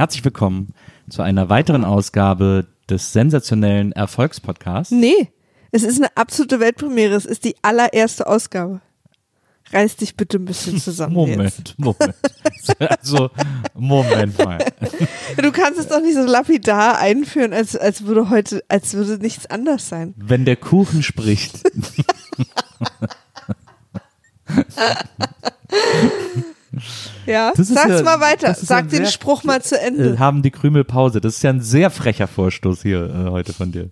herzlich willkommen zu einer weiteren Ausgabe des sensationellen Erfolgspodcasts. Nee, es ist eine absolute Weltpremiere. Es ist die allererste Ausgabe. Reiß dich bitte ein bisschen zusammen. Moment, Jetzt. Moment. Also, Moment mal. Du kannst es doch nicht so lapidar einführen, als, als würde heute, als würde nichts anders sein. Wenn der Kuchen spricht. Ja, sag's ja- mal weiter. Sag ja den Spruch mal zu äh, Ende. haben die Krümel Pause. Das ist ja ein sehr frecher Vorstoß hier äh, heute von dir.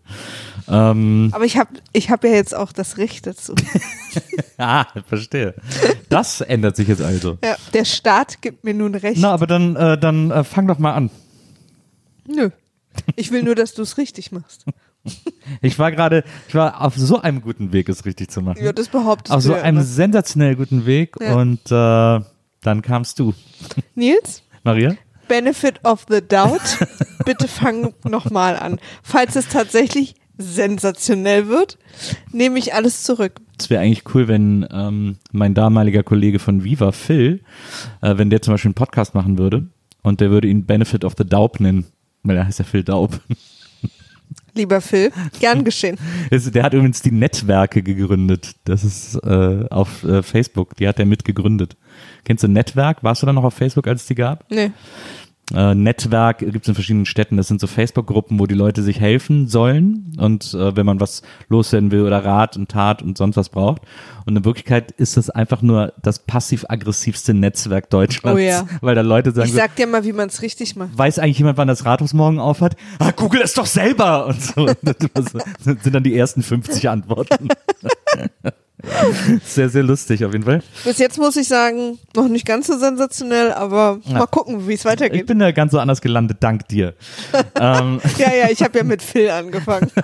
Ähm, Aber ich habe ich hab ja jetzt auch das Recht dazu. ah, verstehe. Das ändert sich jetzt also. Ja, der Staat gibt mir nun Recht. Na, aber dann, äh, dann äh, fang doch mal an. Nö. Ich will nur, dass du es richtig machst. Ich war gerade, ich war auf so einem guten Weg, es richtig zu machen. Ja, das behauptest auf so einem immer. sensationell guten Weg Ja. und äh, dann kamst du. Nils, Maria? Benefit of the Doubt, bitte fang nochmal an. Falls es tatsächlich sensationell wird, nehme ich alles zurück. Es wäre eigentlich cool, wenn ähm, mein damaliger Kollege von Viva, Phil, äh, wenn der zum Beispiel einen Podcast machen würde und der würde ihn Benefit of the Daub nennen, weil er heißt ja Phil Daub. Lieber Phil, gern geschehen. Es- Der hat übrigens die Netzwerke gegründet. Das ist äh, auf äh, Facebook. Die hat er mitgegründet. Kennst du Netzwerk? Warst du da noch auf Facebook, als es die gab? Nee. Äh, Netzwerk gibt es in verschiedenen Städten. Das sind so Facebook-Gruppen, wo die Leute sich helfen sollen und äh, wenn man was loswerden will oder Rat und Tat und sonst was braucht. Und in Wirklichkeit ist das einfach nur das passiv-aggressivste Netzwerk Deutschlands, Oh ja. weil da Leute sagen, Ich sag dir mal, wie man es richtig macht. weiß eigentlich jemand, wann das Rathaus morgen aufhat? Ah, google es doch selber! Und so. Das sind dann die ersten 50 Antworten. Sehr, sehr lustig auf jeden Fall. Bis jetzt muss ich sagen, noch nicht ganz so sensationell, aber Ja. mal gucken, wie es Ich weitergeht. bin da ganz so anders gelandet, dank dir. ähm, Ja, ja, ich habe ja mit Phil angefangen.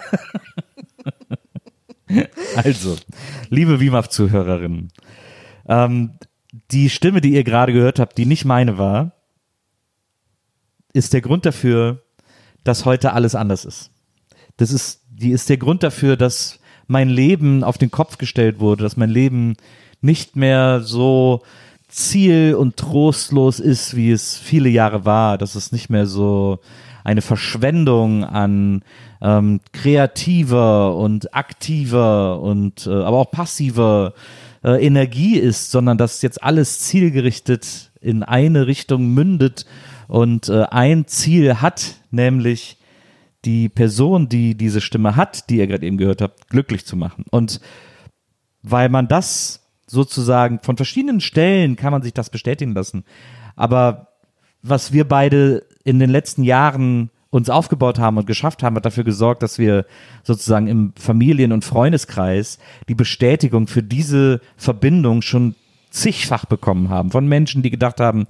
Also, liebe WIMAF-Zuhörerinnen, ähm, die Stimme, die ihr gerade gehört habt, die nicht meine war, ist der Grund dafür, dass heute alles anders ist. Das ist, die ist der Grund dafür, dass mein Leben auf den Kopf gestellt wurde, dass mein Leben nicht mehr so ziel- und trostlos ist, wie es viele Jahre war, dass es nicht mehr so eine Verschwendung an ähm, kreativer und aktiver und äh, aber auch passiver äh, Energie ist, sondern dass jetzt alles zielgerichtet in eine Richtung mündet und äh, ein Ziel hat, nämlich die Person, die diese Stimme hat, die ihr gerade eben gehört habt, glücklich zu machen. Und weil man das sozusagen von verschiedenen Stellen kann man sich das bestätigen lassen. Aber was wir beide in den letzten Jahren uns aufgebaut haben und geschafft haben, hat dafür gesorgt, dass wir sozusagen im Familien- und Freundeskreis die Bestätigung für diese Verbindung schon zigfach bekommen haben. Von Menschen, die gedacht haben,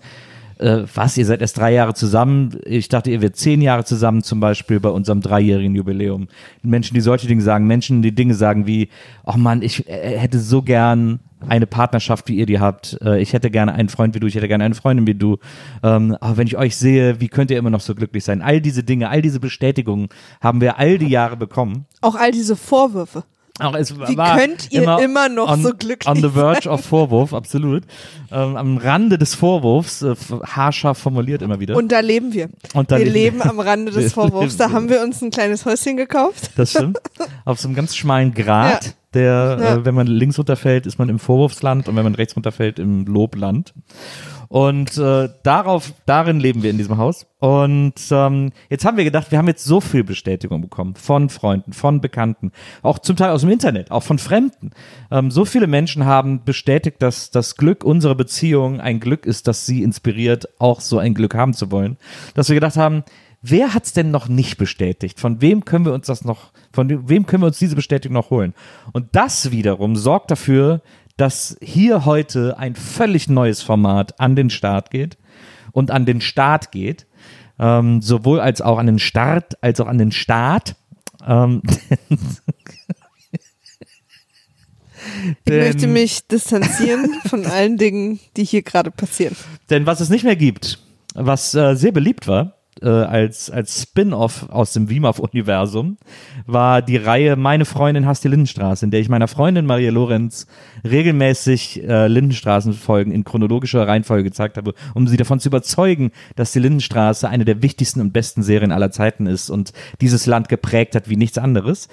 äh, was, ihr seid erst drei Jahre zusammen. Ich dachte, ihr werdet zehn Jahre zusammen, zum Beispiel bei unserem dreijährigen Jubiläum. Menschen, die solche Dinge sagen, Menschen, die Dinge sagen wie, oh Mann, ich äh, hätte so gern eine Partnerschaft, wie ihr die habt. Äh, ich hätte gerne einen Freund wie du, ich hätte gerne eine Freundin wie du. Ähm, aber wenn ich euch sehe, wie könnt ihr immer noch so glücklich sein? All diese Dinge, all diese Bestätigungen haben wir all die Jahre bekommen. Auch all diese Vorwürfe. Auch es Wie war könnt ihr immer noch on, so glücklich On the verge of Vorwurf, absolut. Ähm, am Rande des Vorwurfs, äh, haarscharf formuliert immer wieder. Und da leben wir. Und da wir leben leben am Rande Wir des Vorwurfs. Da haben wir uns ein kleines Häuschen gekauft. das stimmt. Auf so einem ganz schmalen Grat, Ja. der, Ja. äh, wenn man links runterfällt, ist man im Vorwurfsland und wenn man rechts runterfällt, im Lobland. Und äh, darauf, darin leben wir in diesem Haus. Und ähm, jetzt haben wir gedacht, wir haben jetzt so viel Bestätigung bekommen von Freunden, von Bekannten, auch zum Teil aus dem Internet, auch von Fremden. Ähm, so viele Menschen haben bestätigt, dass das Glück unserer Beziehung ein Glück ist, das sie inspiriert, auch so ein Glück haben zu wollen, dass wir gedacht haben, wer hat's denn noch nicht bestätigt? Von wem können wir uns das noch, von wem können wir uns diese Bestätigung noch holen? Und das wiederum sorgt dafür, dass hier heute ein völlig neues Format an den Start geht und an den Start geht. Ähm, sowohl als auch an den Start, als auch an den Start. Ähm, Ich möchte mich distanzieren von allen Dingen, die hier gerade passieren. Denn was es nicht mehr gibt, was äh, sehr beliebt war, äh, als, als Spin-off aus dem WIMAF-Universum, war die Reihe Meine Freundin hasst die Lindenstraße, in der ich meiner Freundin Maria Lorenz regelmäßig äh, Lindenstraßenfolgen in chronologischer Reihenfolge gezeigt habe, um sie davon zu überzeugen, dass die Lindenstraße eine der wichtigsten und besten Serien aller Zeiten ist und dieses Land geprägt hat wie nichts anderes.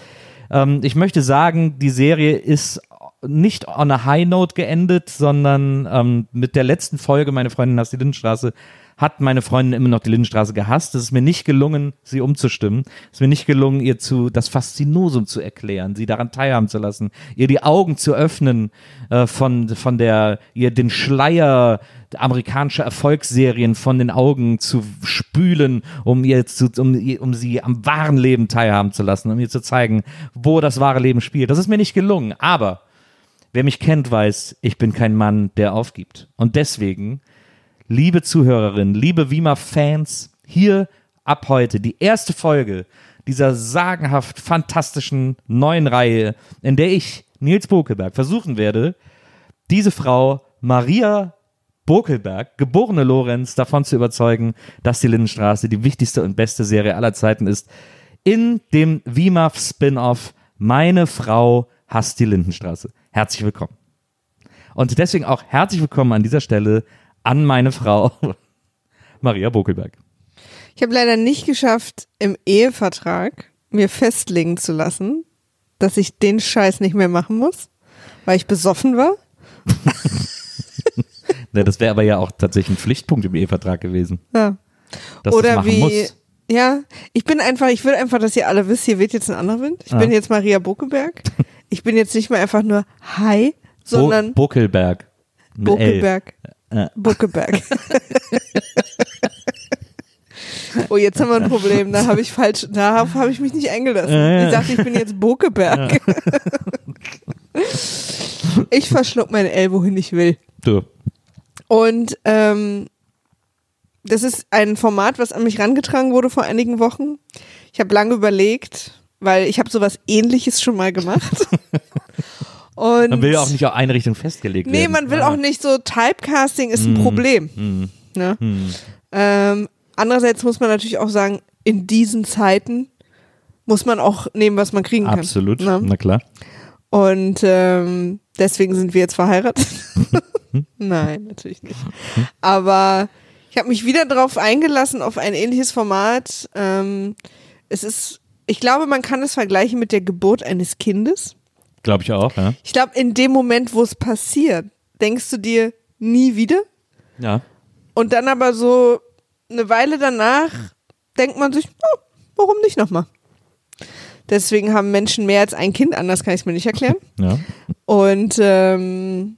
Ähm, ich möchte sagen, die Serie ist nicht on a high note geendet, sondern ähm, mit der letzten Folge, meine Freundin hasst die Lindenstraße, hat meine Freundin immer noch die Lindenstraße gehasst. Es ist mir nicht gelungen, sie umzustimmen. Es ist mir nicht gelungen, ihr zu das Faszinosum zu erklären, sie daran teilhaben zu lassen, ihr die Augen zu öffnen äh, von von der ihr den Schleier amerikanischer Erfolgsserien von den Augen zu spülen, um ihr zu, um, um sie am wahren Leben teilhaben zu lassen, um ihr zu zeigen, wo das wahre Leben spielt. Das ist mir nicht gelungen, aber Wer mich kennt, weiß, ich bin kein Mann, der aufgibt. Und deswegen, liebe Zuhörerinnen, liebe Wima-Fans, hier ab heute die erste Folge dieser sagenhaft fantastischen neuen Reihe, in der ich, Nils Bokelberg, versuchen werde, diese Frau Maria Bokelberg, geborene Lorenz, davon zu überzeugen, dass die Lindenstraße die wichtigste und beste Serie aller Zeiten ist. In dem WIMAF Spin-off Meine Frau hasst die Lindenstraße. Herzlich willkommen. Und deswegen auch herzlich willkommen an dieser Stelle an meine Frau Maria Bokelberg. Ich habe leider nicht geschafft, im Ehevertrag mir festlegen zu lassen, dass ich den Scheiß nicht mehr machen muss, weil ich besoffen war. Ne, das wäre aber ja auch tatsächlich ein Pflichtpunkt im Ehevertrag gewesen, Ja. dass Oder das machen wie. muss. Ja, ich bin einfach, ich will einfach, dass ihr alle wisst, hier weht jetzt ein anderer Wind. Ich Ah. bin jetzt Maria Bokeberg. Ich bin jetzt nicht mehr einfach nur Hi, sondern Bo Bokelberg. Mit L. Äh. Bokeberg. oh, jetzt haben wir ein Problem. Da habe ich falsch, darauf habe ich mich nicht eingelassen. Ja, ja. Ich dachte, ich bin jetzt Bokeberg. ich verschluck mein L, wohin ich will. Du. Und ähm, das ist ein Format, was an mich rangetragen wurde vor einigen Wochen. Ich habe lange überlegt, weil ich habe sowas ähnliches schon mal gemacht. Und Man will ja auch nicht auf eine Richtung festgelegt Nee, werden. man will Ah. auch nicht so, Typecasting ist ein Problem. Hm. Ne? Ähm, andererseits muss man natürlich auch sagen, in diesen Zeiten muss man auch nehmen, was man kriegen kann. Absolut, Ne? na klar. Und ähm, deswegen sind wir jetzt verheiratet. Nein, natürlich nicht. Aber ich habe mich wieder darauf eingelassen, auf ein ähnliches Format. Ähm, es ist, ich glaube, man kann es vergleichen mit der Geburt eines Kindes. Glaube ich auch, ja. Ich glaube, in dem Moment, wo es passiert, denkst du dir nie wieder. Ja. Und dann aber so eine Weile danach denkt man sich, oh, warum nicht nochmal? Deswegen haben Menschen mehr als ein Kind, anders kann ich es mir nicht erklären. ja. Und, ähm,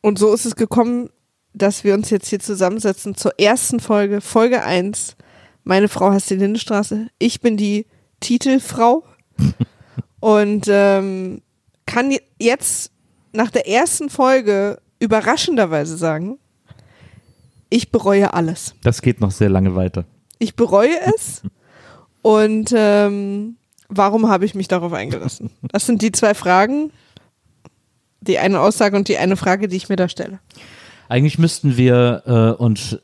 und so ist es gekommen, dass wir uns jetzt hier zusammensetzen zur ersten Folge, Folge 1. Meine Frau heißt die Lindenstraße. Ich bin die Titelfrau. und ähm, kann je- jetzt nach der ersten Folge überraschenderweise sagen, ich bereue alles. Das geht noch sehr lange weiter. Ich bereue es. Und ähm, warum habe ich mich darauf eingelassen? Das sind die zwei Fragen. Die eine Aussage und die eine Frage, die ich mir da stelle. Eigentlich müssten wir, äh, und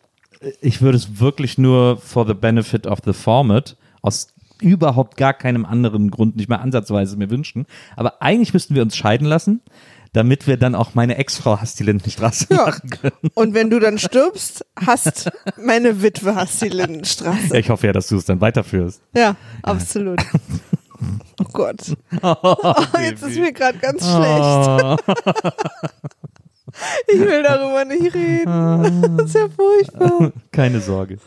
ich würde es wirklich nur for the benefit of the format, aus überhaupt gar keinem anderen Grund nicht mehr ansatzweise mir wünschen, aber eigentlich müssten wir uns scheiden lassen, damit wir dann auch meine Ex-Frau Hast die Lindenstraße Ja. machen können. Und wenn du dann stirbst, hast meine Witwe hast die Lindenstraße. Ja, ich hoffe ja, dass du es dann weiterführst. Ja, absolut. Oh Gott. Oh, jetzt ist mir gerade ganz schlecht. Ich will darüber nicht reden. Das ist ja furchtbar. Keine Sorge.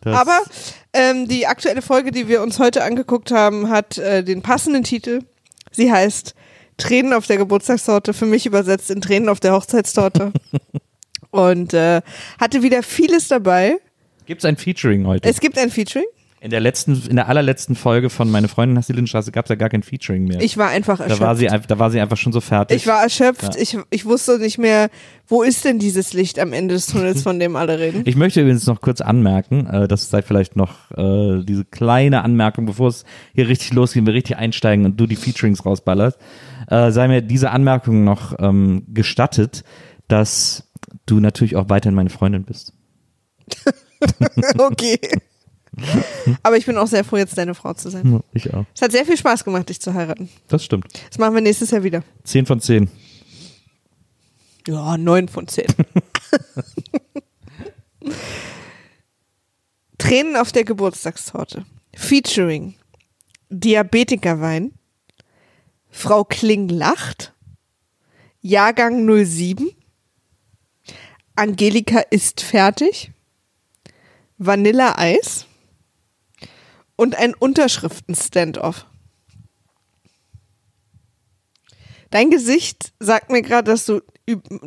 Das- Aber ähm, die aktuelle Folge, die wir uns heute angeguckt haben, hat äh, den passenden Titel. Sie heißt Tränen auf der Geburtstagstorte, für mich übersetzt in Tränen auf der Hochzeitstorte. Und äh, hatte wieder vieles dabei. Gibt's ein Featuring heute? Es gibt ein Featuring. In der letzten, in der allerletzten Folge von Meine Freundin hast die Lindenstraße gab es ja gar kein Featuring mehr. Ich war einfach da erschöpft. war sie, einfach- da war sie einfach schon so fertig. ich war erschöpft. Ja. Ich, ich wusste nicht mehr, wo ist denn dieses Licht am Ende des Tunnels, von dem alle reden. Ich möchte übrigens noch kurz anmerken, äh, das sei vielleicht noch äh, diese kleine Anmerkung, bevor es hier richtig losgeht, wir richtig einsteigen und du die Featurings rausballerst, äh, sei mir diese Anmerkung noch ähm, gestattet, dass du natürlich auch weiterhin meine Freundin bist. okay. Aber ich bin auch sehr froh, jetzt deine Frau zu sein. Ich auch. Es hat sehr viel Spaß gemacht, dich zu heiraten. Das stimmt. Das machen wir nächstes Jahr wieder. Zehn von zehn. Ja, neun von zehn. Tränen auf der Geburtstagstorte. Featuring Diabetikerwein. Frau Kling lacht. Jahrgang 07. Angelika ist fertig. Vanilleeis. Und ein Unterschriften-Standoff. Dein Gesicht sagt mir gerade, dass du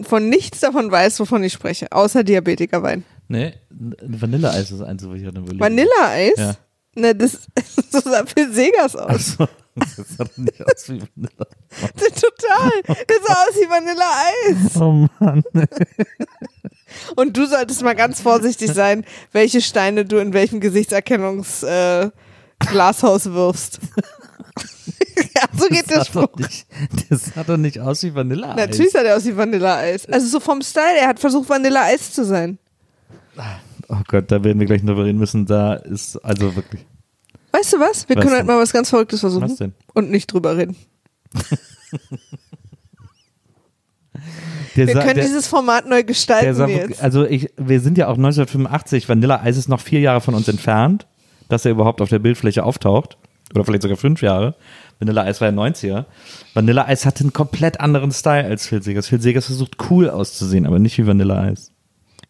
von nichts davon weißt, wovon ich spreche, außer Diabetikerwein. Nee, Vanilleeis ist das Einzige, was ich hatte überlegt. Vanilleeis? Ja. Ne, das, so sah Phil Segers aus. Achso, das sah nicht aus wie Vanille. Total. Das sah aus wie Vanilleeis. Oh Mann. Und du solltest mal ganz vorsichtig sein, welche Steine du in welchem Gesichtserkennungsglashaus äh, wirfst. ja, so geht der das sah Spruch. doch nicht, das sah doch nicht aus wie Vanilleeis. Natürlich sah der aus wie Vanilleeis. Also so vom Style, er hat versucht, Vanilleeis zu sein. Oh Gott, da werden wir gleich drüber reden müssen. Da ist also wirklich. Weißt du was? Wir Was können halt mal was ganz Verrücktes versuchen. Was denn? Und nicht drüber reden. Der Wir sa- können der, dieses Format neu gestalten jetzt. also ich, wir sind ja auch 1985. Vanilleeis ist noch vier Jahre von uns entfernt, dass er überhaupt auf der Bildfläche auftaucht. Oder vielleicht sogar fünf Jahre. Vanilleeis war ja 90er. Vanilleeis hatte einen komplett anderen Style als Phil Segers. Phil Segers versucht cool auszusehen, aber nicht wie Vanilleeis.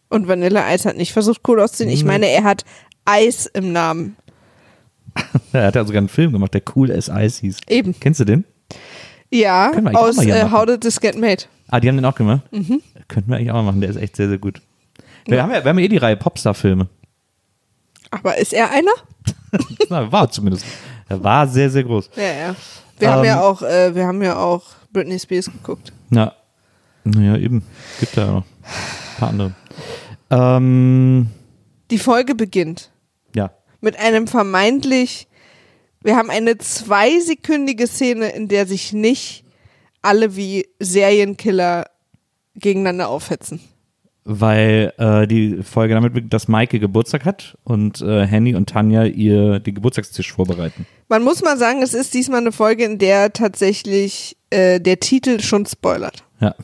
Und Vanilleeis hat nicht versucht, cool auszusehen. Ich meine, er hat Eis im Namen. Er hat ja sogar einen Film gemacht, der Cool as Ice hieß. Eben. Kennst du den? Ja, aus machen. How Did This Get Made. Ah, die haben den auch gemacht? Mhm. Könnten wir eigentlich auch mal machen, der ist echt sehr, sehr gut. Wir, haben ja, wir haben ja eh die Reihe Popstar-Filme. Aber ist er einer? Na, war zumindest. Er war sehr, sehr groß. Ja, ja. Wir haben Ähm, ja auch, äh, wir haben ja auch Britney Spears geguckt. Na, naja, eben. Gibt da ja noch ein paar andere. Ähm, Die Folge beginnt ja. mit einem vermeintlich, wir haben eine zweisekündige Szene, in der sich nicht alle wie Serienkiller gegeneinander aufhetzen. Weil äh, die Folge damit beginnt, dass Maike Geburtstag hat und äh, Henny und Tanja ihr den Geburtstagstisch vorbereiten. Man muss mal sagen, es ist diesmal eine Folge, in der tatsächlich äh, der Titel schon spoilert. Ja.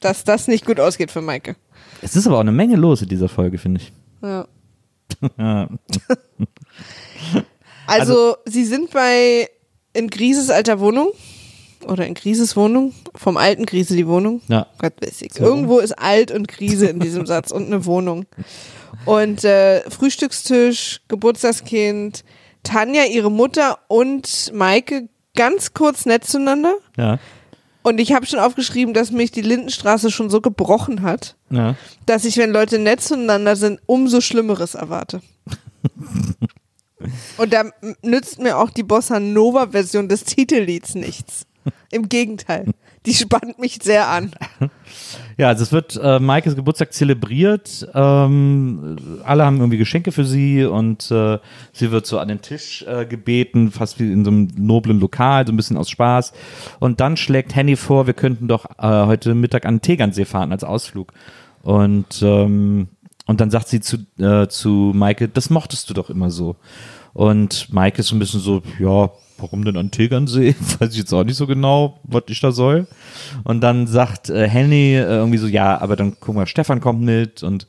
Dass das nicht gut ausgeht für Maike. Es ist aber auch eine Menge los in dieser Folge, finde ich. Ja. Ja. Also, sie sind bei in Grises alter Wohnung oder in Grises Wohnung, vom alten Grise die Wohnung. ja. Gott weiß ich. Irgendwo ist alt und Krise in diesem Satz und eine Wohnung. Und äh, Frühstückstisch, Geburtstagskind, Tanja, ihre Mutter und Maike ganz kurz nett zueinander. Ja. Und ich habe schon aufgeschrieben, dass mich die Lindenstraße schon so gebrochen hat, Ja. dass ich, wenn Leute nett zueinander sind, umso Schlimmeres erwarte. Und da nützt mir auch die Bossa Nova Version des Titellieds nichts. Im Gegenteil. Die spannt mich sehr an. Ja, also es wird äh, Maikes Geburtstag zelebriert. Ähm, alle haben irgendwie Geschenke für sie und äh, sie wird so an den Tisch äh, gebeten, fast wie in so einem noblen Lokal, so ein bisschen aus Spaß. Und dann schlägt Henny vor, wir könnten doch äh, heute Mittag an den Tegernsee fahren als Ausflug. Und ähm, und dann sagt sie zu, äh, zu Maike, das mochtest du doch immer so. Und Maike ist so ein bisschen so, ja, warum denn an Tegernsee? Weiß ich jetzt auch nicht so genau, was ich da soll. Und dann sagt äh, Henny äh, irgendwie so, ja, aber dann gucken wir, Stefan kommt mit und,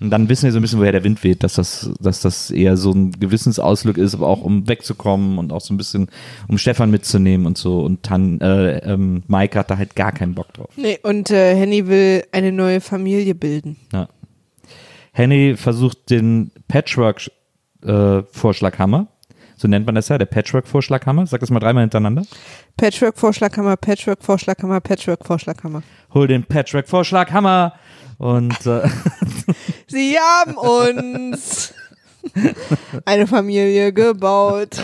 und dann wissen wir so ein bisschen, woher der Wind weht, dass das, dass das eher so ein Gewissensausflug ist, aber auch um wegzukommen und auch so ein bisschen, um Stefan mitzunehmen und so. Und dann, äh, ähm, Maike hat da halt gar keinen Bock drauf. Nee, und äh, Henny will eine neue Familie bilden. Ja. Henny versucht den Patchwork-Vorschlaghammer. So nennt man das ja, der Patchwork-Vorschlaghammer. Sag das mal dreimal hintereinander. Patchwork-Vorschlaghammer, Patchwork-Vorschlaghammer, Patchwork-Vorschlaghammer. Hol den Patchwork-Vorschlaghammer. Und äh, Sie haben uns. eine Familie gebaut.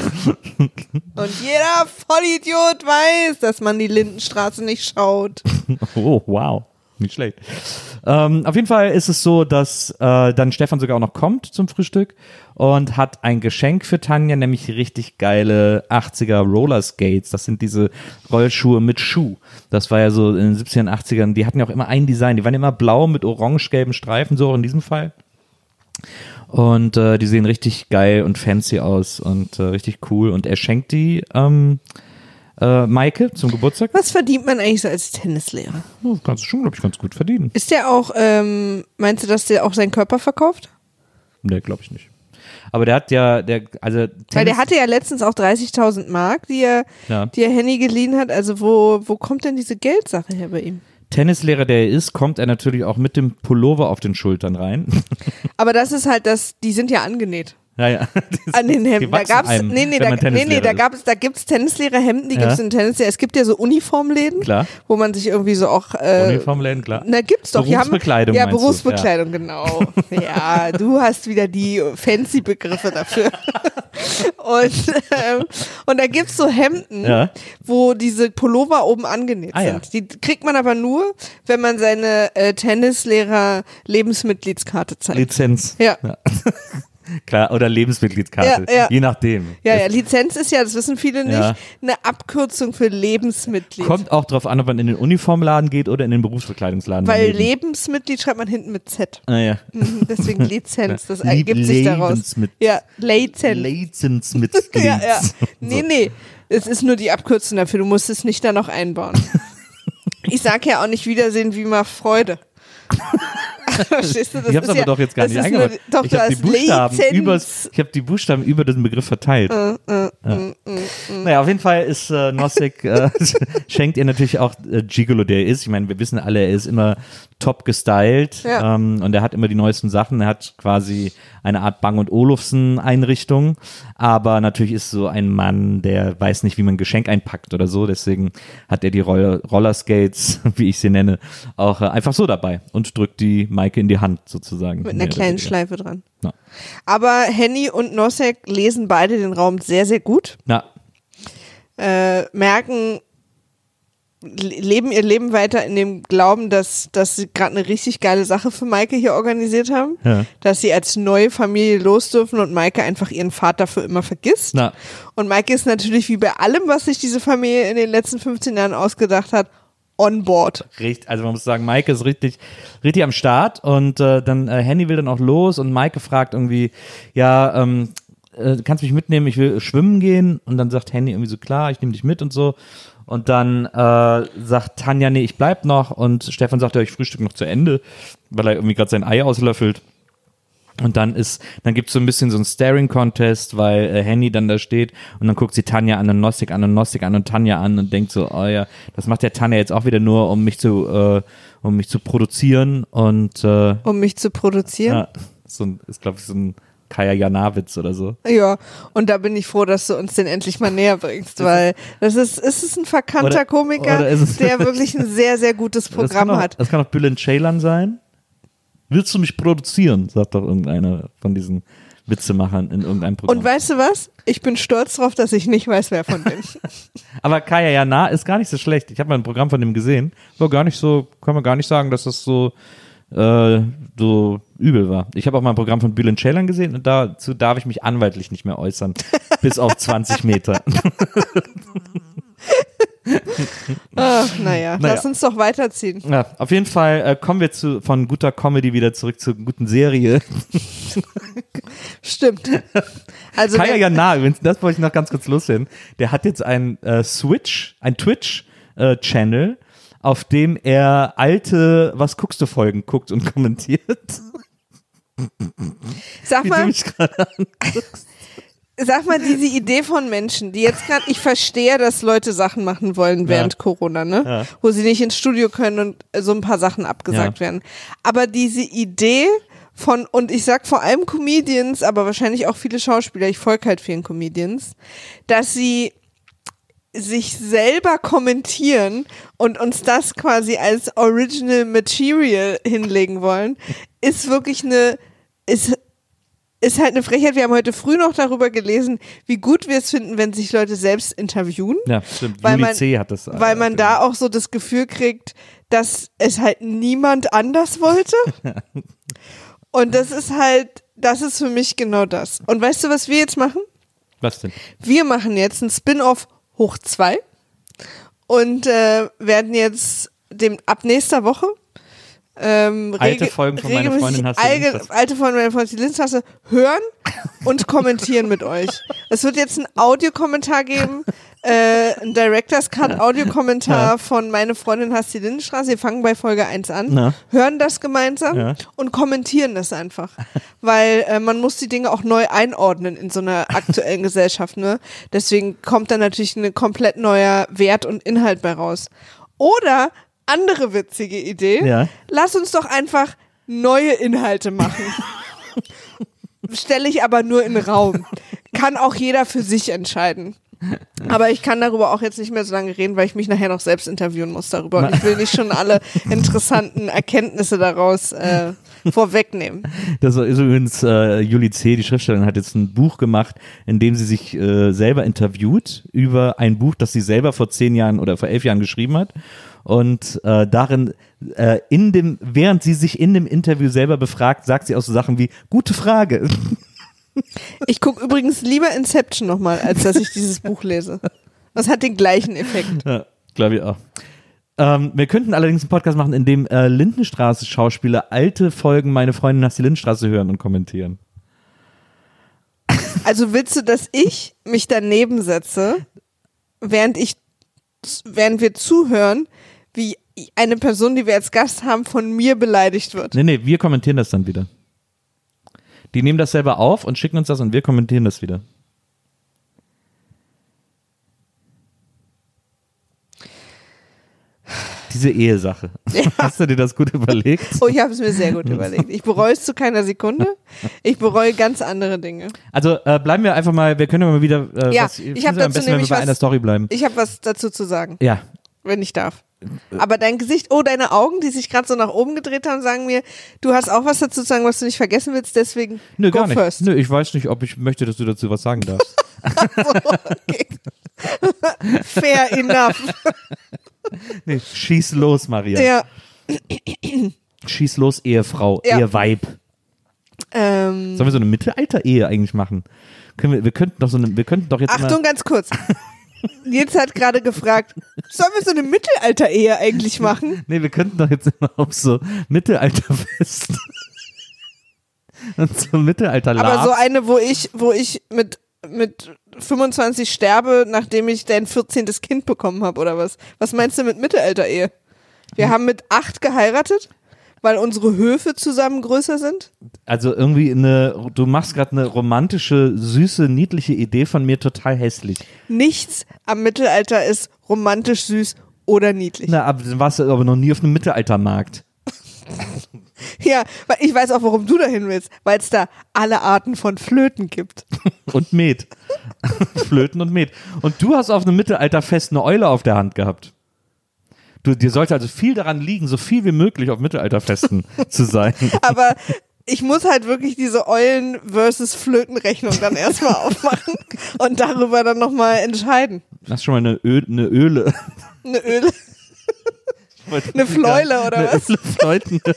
Und jeder Vollidiot weiß, dass man die Lindenstraße nicht schaut. Oh, wow. Nicht schlecht. Ähm, auf jeden Fall ist es so, dass äh, dann Stefan sogar auch noch kommt zum Frühstück und hat ein Geschenk für Tanja, nämlich richtig geile 80er Roller Skates. Das sind diese Rollschuhe mit Schuh. Das war ja so in den 70ern, 80ern. Die hatten ja auch immer ein Design. Die waren immer blau mit orange-gelben Streifen, so auch in diesem Fall. Und äh, die sehen richtig geil und fancy aus und äh, richtig cool. Und er schenkt die ähm, äh, Maike zum Geburtstag. Was verdient man eigentlich so als Tennislehrer? Oh, kannst du schon, glaube ich, ganz gut verdienen. Ist der auch, ähm, meinst du, dass der auch seinen Körper verkauft? Nee, glaube ich nicht. Aber der hat ja, der, also Weil Tennis- der hatte ja letztens auch 30.000 Mark, die er, Ja. die er Henny geliehen hat. Also wo, wo kommt denn diese Geldsache her bei ihm? Tennislehrer, der er ist, kommt er natürlich auch mit dem Pullover auf den Schultern rein. Aber das ist halt das, die sind ja angenäht. Ja, ja. An den Hemden. Da gab's, einem, nee, nee, da, nee, nee, da gab's, da gibt's Tennislehrerhemden, die Ja. gibt's in Tennislehrer. Es gibt ja so Uniformläden, Klar. wo man sich irgendwie so auch, äh, Uniformläden, klar. na gibt's doch. Die haben- Berufsbekleidung Ja, meinst du? Berufsbekleidung, genau. Ja, du hast wieder die fancy Begriffe dafür. Und, ähm, und da gibt's so Hemden, Ja. wo diese Pullover oben angenäht Ah, sind. Die kriegt man aber nur, wenn man seine äh, Tennislehrer Lebensmitgliedskarte zeigt. Lizenz. ja. Klar, oder Lebensmitgliedskarte. Ja, ja. Je nachdem. Ja, ja, Lizenz ist ja, das wissen viele nicht, Ja. eine Abkürzung für Lebensmitglied. Kommt auch drauf an, ob man in den Uniformladen geht oder in den Berufsbekleidungsladen. Weil daneben. Lebensmitglied schreibt man hinten mit Z. Ah, ja. Mhm, Deswegen Lizenz, das Le- ergibt sich daraus. Ja, Lizenz. Lizenzmitglied. Ja, ja. Nee, nee. Es ist nur die Abkürzung dafür. Du musst es nicht da noch einbauen. Ich sag ja auch nicht Wiedersehen wie mal Freude. Verstehst du? Das Ich habe aber ja, doch jetzt gar nicht eingebaut. Doch, ich habe die Buchstaben übers, ich habe die Buchstaben über den Begriff verteilt. Äh, ja. Naja, auf jeden Fall ist äh, Nosek äh, schenkt ihr natürlich auch äh, Gigolo, der er ist. Ich meine, wir wissen alle, er ist immer top gestylt Ja. ähm, und er hat immer die neuesten Sachen. Er hat quasi eine Art Bang und Olufsen Einrichtung, aber natürlich ist so ein Mann, der weiß nicht, wie man ein Geschenk einpackt oder so. Deswegen hat er die Roller Rollerskates, wie ich sie nenne, auch äh, einfach so dabei und drückt die Maike in die Hand sozusagen. Mit einer kleinen. Schleife dran. Ja. Aber Henny und Nosek lesen beide den Raum sehr, sehr gut. Na, Äh, merken, le- leben ihr Leben weiter in dem Glauben, dass, dass sie gerade eine richtig geile Sache für Maike hier organisiert haben. Ja. Dass sie als neue Familie los dürfen und Maike einfach ihren Vater für immer vergisst. na, Und Maike ist natürlich wie bei allem, was sich diese Familie in den letzten 15 Jahren ausgedacht hat, on board. Richtig, also man muss sagen, Maike ist richtig, richtig am Start und äh, dann äh, Henny will dann auch los und Maike fragt irgendwie, ja, ähm, äh, kannst mich mitnehmen, ich will schwimmen gehen. Und dann sagt Henny irgendwie so, klar, ich nehme dich mit und so. Und dann äh, sagt Tanja, nee, ich bleib noch. Und Stefan sagt, ja, ich frühstück noch zu Ende, weil er irgendwie gerade sein Ei auslöffelt. Und dann ist, dann gibt's so ein bisschen so ein Staring-Contest, weil äh, Henny dann da steht. Und dann guckt sie Tanja an und Nostik an und Nostik an und Tanja an und denkt so, oh ja, das macht der Tanja jetzt auch wieder nur, um mich zu, äh, um mich zu produzieren. Und äh, Um mich zu produzieren. ja, so ein, ist glaube ich so ein Kaya Janawitz oder so. Ja, und da bin ich froh, dass du uns den endlich mal näher bringst, weil das ist, es ist ein verkannter Oder- Komiker, oder es- der wirklich ein sehr, sehr gutes Das Programm auch, hat. das kann auch Bülent Ceylan sein. Willst du mich produzieren? Sagt doch irgendeiner von diesen Witzemachern in irgendeinem Programm. Und weißt du was? Ich bin stolz drauf, dass ich nicht weiß, wer von denen. Aber Kaya Jana ist gar nicht so schlecht. Ich habe mal ein Programm von dem gesehen. War gar nicht so, kann man gar nicht sagen, dass das so, äh, so übel war. Ich habe auch mal ein Programm von Bülent Ceylan gesehen und dazu darf ich mich anwaltlich nicht mehr äußern. bis auf 20 Meter. Ach, naja, Naja. lass uns doch weiterziehen. Ja, auf jeden Fall äh, kommen wir zu, von guter Comedy wieder zurück zur guten Serie. Stimmt. Also, Kaya Jana, übrigens, das wollte ich noch ganz kurz loswerden. Der hat jetzt ein äh, Switch, ein Twitch-Channel, auf dem er alte Was guckst du Folgen guckt und kommentiert. Sag mal, sag mal, diese Idee von Menschen, die jetzt gerade, ich verstehe, dass Leute Sachen machen wollen während Corona, ne? Ja. Wo sie nicht ins Studio können und so ein paar Sachen abgesagt Ja. werden. Aber diese Idee von, und ich sag vor allem Comedians, aber wahrscheinlich auch viele Schauspieler, ich folge halt vielen Comedians, dass sie sich selber kommentieren und uns das quasi als Original Material hinlegen wollen, ist wirklich eine, ist ist halt eine Frechheit. Wir haben heute früh noch darüber gelesen, wie gut wir es finden, wenn sich Leute selbst interviewen. Ja, stimmt. Weil Juli man- C. hat das. äh, Weil man da auch so das Gefühl kriegt, dass es halt niemand anders wollte. Und das ist halt, das ist für mich genau das. Und weißt du, was wir jetzt machen? Was denn? Wir machen jetzt ein Spin-off hoch zwei und äh, werden jetzt dem ab nächster Woche ähm, Alte Folgen von Meine regelmäßig Freundin hast du alte Folgen meiner Freundin Linztasse hören und kommentieren mit euch. Es wird jetzt einen Audiokommentar geben, äh, ein Director's Cut Audiokommentar von Meine Freundin hasst die Lindenstraße. Wir fangen bei Folge 1 an, Na. hören das gemeinsam Ja. und kommentieren das einfach. Weil äh, man muss die Dinge auch neu einordnen in so einer aktuellen Gesellschaft. Ne? Deswegen kommt dann natürlich ein komplett neuer Wert und Inhalt bei raus. Oder andere witzige Idee, Ja. lass uns doch einfach neue Inhalte machen. Stelle ich aber nur in den Raum. Kann auch jeder für sich entscheiden. Aber ich kann darüber auch jetzt nicht mehr so lange reden, weil ich mich nachher noch selbst interviewen muss darüber. Und ich will nicht schon alle interessanten Erkenntnisse daraus äh, vorwegnehmen. Das ist übrigens äh, Juli C., die Schriftstellerin, hat jetzt ein Buch gemacht, in dem sie sich äh, selber interviewt über ein Buch, das sie selber vor zehn Jahren oder vor elf Jahren geschrieben hat. Und äh, darin, äh, in dem, während sie sich in dem Interview selber befragt, sagt sie auch so Sachen wie, gute Frage. Ich gucke übrigens lieber Inception nochmal, als dass ich dieses Buch lese. Das hat den gleichen Effekt. Ja, glaube ich auch. Ähm, wir könnten allerdings einen Podcast machen, in dem äh, Lindenstraße-Schauspieler alte Folgen Meine Freundin nach die Lindenstraße hören und kommentieren. Also willst du, dass ich mich daneben setze, während ich, während wir zuhören, wie eine Person, die wir als Gast haben, von mir beleidigt wird? Nee, nee, wir kommentieren das dann wieder. Die nehmen das selber auf und schicken uns das und wir kommentieren das wieder. Diese Ehesache. Hast du dir das gut überlegt? Oh, ich habe es mir sehr gut überlegt. Ich bereue es zu keiner Sekunde. Ich bereue ganz andere Dinge. Also äh, bleiben wir einfach mal, wir können ja mal wieder, äh, Ja, was, ich hab am dazu besten, wenn wir nämlich bei was- einer Story bleiben. Ich habe was dazu zu sagen, Ja, wenn ich darf. Aber dein Gesicht, oh, deine Augen, die sich gerade so nach oben gedreht haben, sagen mir, du hast auch was dazu zu sagen, was du nicht vergessen willst, deswegen nö, go gar nicht. first. Nö, ich weiß nicht, ob ich möchte, dass du dazu was sagen darfst. Okay. Fair enough. nee, schieß los, Maria. Ja. Schieß los, Ehefrau, Ja. Eheweib. Ähm, Sollen wir so eine Mittelalter-Ehe eigentlich machen? Können wir, wir könnten doch so eine, wir könnten doch jetzt Achtung, ganz kurz. Nils hat gerade gefragt, sollen wir so eine Mittelalter-Ehe eigentlich machen? nee, wir könnten doch jetzt immer auf so Mittelalterfest und so Mittelalter Aber so eine, wo ich, wo ich mit, mit 25 sterbe, nachdem ich dein 14. Kind bekommen habe, oder was? Was meinst du mit Mittelalter-Ehe? Wir haben mit acht geheiratet, weil unsere Höfe zusammen größer sind? Also irgendwie eine, du machst gerade eine romantische, süße, niedliche Idee von mir total hässlich. Nichts am Mittelalter ist romantisch, süß oder niedlich. Na, aber du warst aber noch nie auf einem Mittelaltermarkt. Ja, weil ich weiß auch, warum du dahin willst, weil es da alle Arten von Flöten gibt. Und Met. Flöten und Met. Und du hast auf einem Mittelalterfest eine Eule auf der Hand gehabt. Du, dir sollte also viel daran liegen, so viel wie möglich auf Mittelalterfesten zu sein. Aber ich muss halt wirklich diese Eulen versus Flötenrechnung dann erstmal aufmachen und darüber dann nochmal entscheiden. Hast du schon mal eine, Ö eine Öle. Eine Öle. Eine Fläule oder eine was? Öle Fleuten.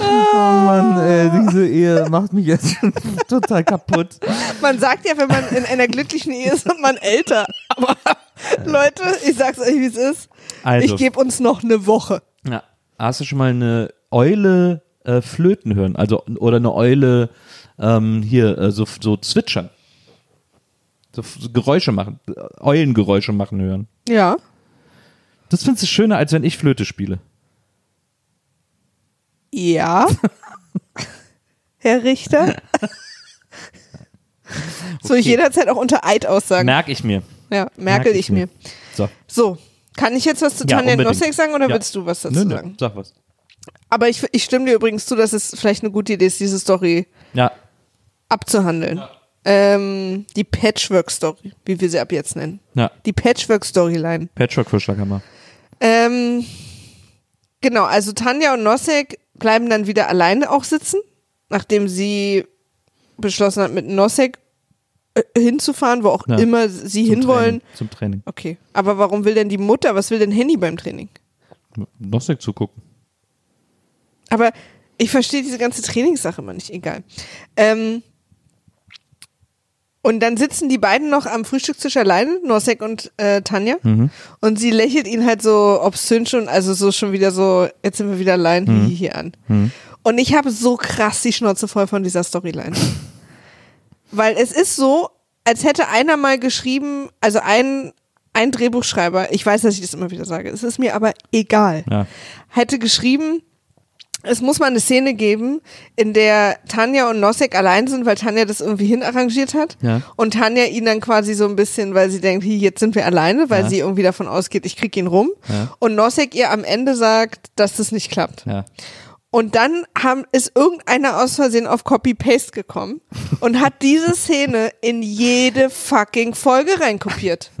Oh Mann, ey, diese Ehe macht mich jetzt schon total kaputt. Man sagt ja, wenn man in einer glücklichen Ehe ist, wird man älter. Aber Leute, ich sag's euch, wie es ist. Also. Ich gebe uns noch eine Woche. Ja. Hast du schon mal eine Eule äh, flöten hören? Also, oder eine Eule ähm, hier äh, so, so zwitschern? So, so Geräusche machen, Eulengeräusche machen hören. Ja. Das findest du schöner, als wenn ich Flöte spiele. Ja. Herr Richter. So ich Okay. jederzeit auch unter Eid aussagen. Merk ich mir. ja, merkel ich mir. So. So, kann ich jetzt was zu Ja, Tanja. Nossek sagen oder Ja. willst du was dazu Nö, nö, sagen? sag was. Aber ich, ich stimme dir übrigens zu, dass es vielleicht eine gute Idee ist, diese Story Ja, abzuhandeln. Ähm, die Patchwork-Story, wie wir sie ab jetzt nennen. ja. Die Patchwork-Storyline. Patchwork Vorschlaghammer. Ähm, genau, also Tanja und Nosek bleiben dann wieder alleine auch sitzen, nachdem sie beschlossen hat, mit Nosek äh, hinzufahren, wo auch Ja, immer sie hinwollen. Training, zum Training. Okay, aber warum will denn die Mutter, was will denn Henny beim Training? Nosek zugucken. Aber ich verstehe diese ganze Trainingssache immer nicht, egal. Ähm, und dann sitzen die beiden noch am Frühstückstisch alleine, Nosek und äh, Tanja. Mhm. Und sie lächelt ihn halt so obszön schon, also so schon wieder so, jetzt sind wir wieder allein, Mhm. hihi an. Und ich habe so krass die Schnauze voll von dieser Storyline. Weil es ist so, als hätte einer mal geschrieben, also ein, ein Drehbuchschreiber, ich weiß, dass ich das immer wieder sage, es ist mir aber egal Ja. hätte geschrieben, es muss mal eine Szene geben, in der Tanja und Nosek allein sind, weil Tanja das irgendwie hinarrangiert hat. Ja. Und Tanja ihn dann quasi so ein bisschen, weil sie denkt, hi, jetzt sind wir alleine, weil Ja. sie irgendwie davon ausgeht, ich krieg ihn rum. Ja. Und Nosek ihr am Ende sagt, dass das nicht klappt. Ja. Und dann haben, ist irgendeiner aus Versehen auf Copy-Paste gekommen und hat diese Szene in jede fucking Folge reinkopiert.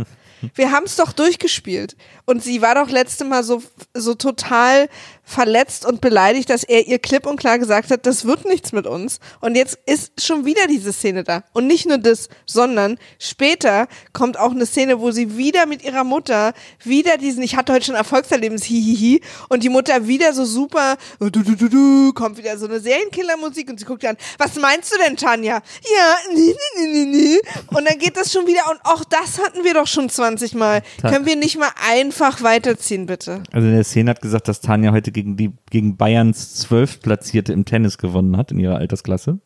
Wir haben es doch durchgespielt. Und sie war doch letzte Mal so, so total verletzt und beleidigt, dass er ihr klipp und klar gesagt hat, das wird nichts mit uns. Und jetzt ist schon wieder diese Szene da. Und nicht nur das, sondern später kommt auch eine Szene, wo sie wieder mit ihrer Mutter wieder diesen, ich hatte heute schon Erfolgserlebnis, hihihi, und die Mutter wieder so super, du, du, du, du, kommt wieder so eine Serienkillermusik und sie guckt an, was meinst du denn, Tanja? Ja, nee, nee, nee, nee, nee. Und dann geht das schon wieder, und auch das hatten wir doch schon 20 Mal. Können wir nicht mal einfach weiterziehen, bitte? Also in der Szene hat gesagt, dass Tanja heute gegen die gegen Bayerns zwölftplatzierte im Tennis gewonnen hat in ihrer Altersklasse.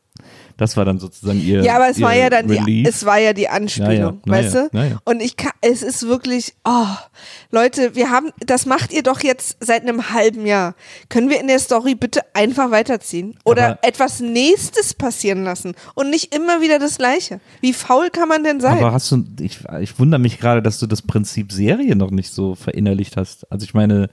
Das war dann sozusagen ihr Ja, aber es war ja dann die, es war ja die Anspielung, Ja, ja. Weißt du? ja. Und ich kann, es ist wirklich, oh, Leute, wir haben, das macht ihr doch jetzt seit einem halben Jahr. Können wir in der Story bitte einfach weiterziehen? Oder Aber- etwas Nächstes passieren lassen und nicht immer wieder das Gleiche? Wie faul kann man denn sein? Aber hast du, ich, ich wundere mich gerade, dass du das Prinzip Serie noch nicht so verinnerlicht hast. Also ich meine,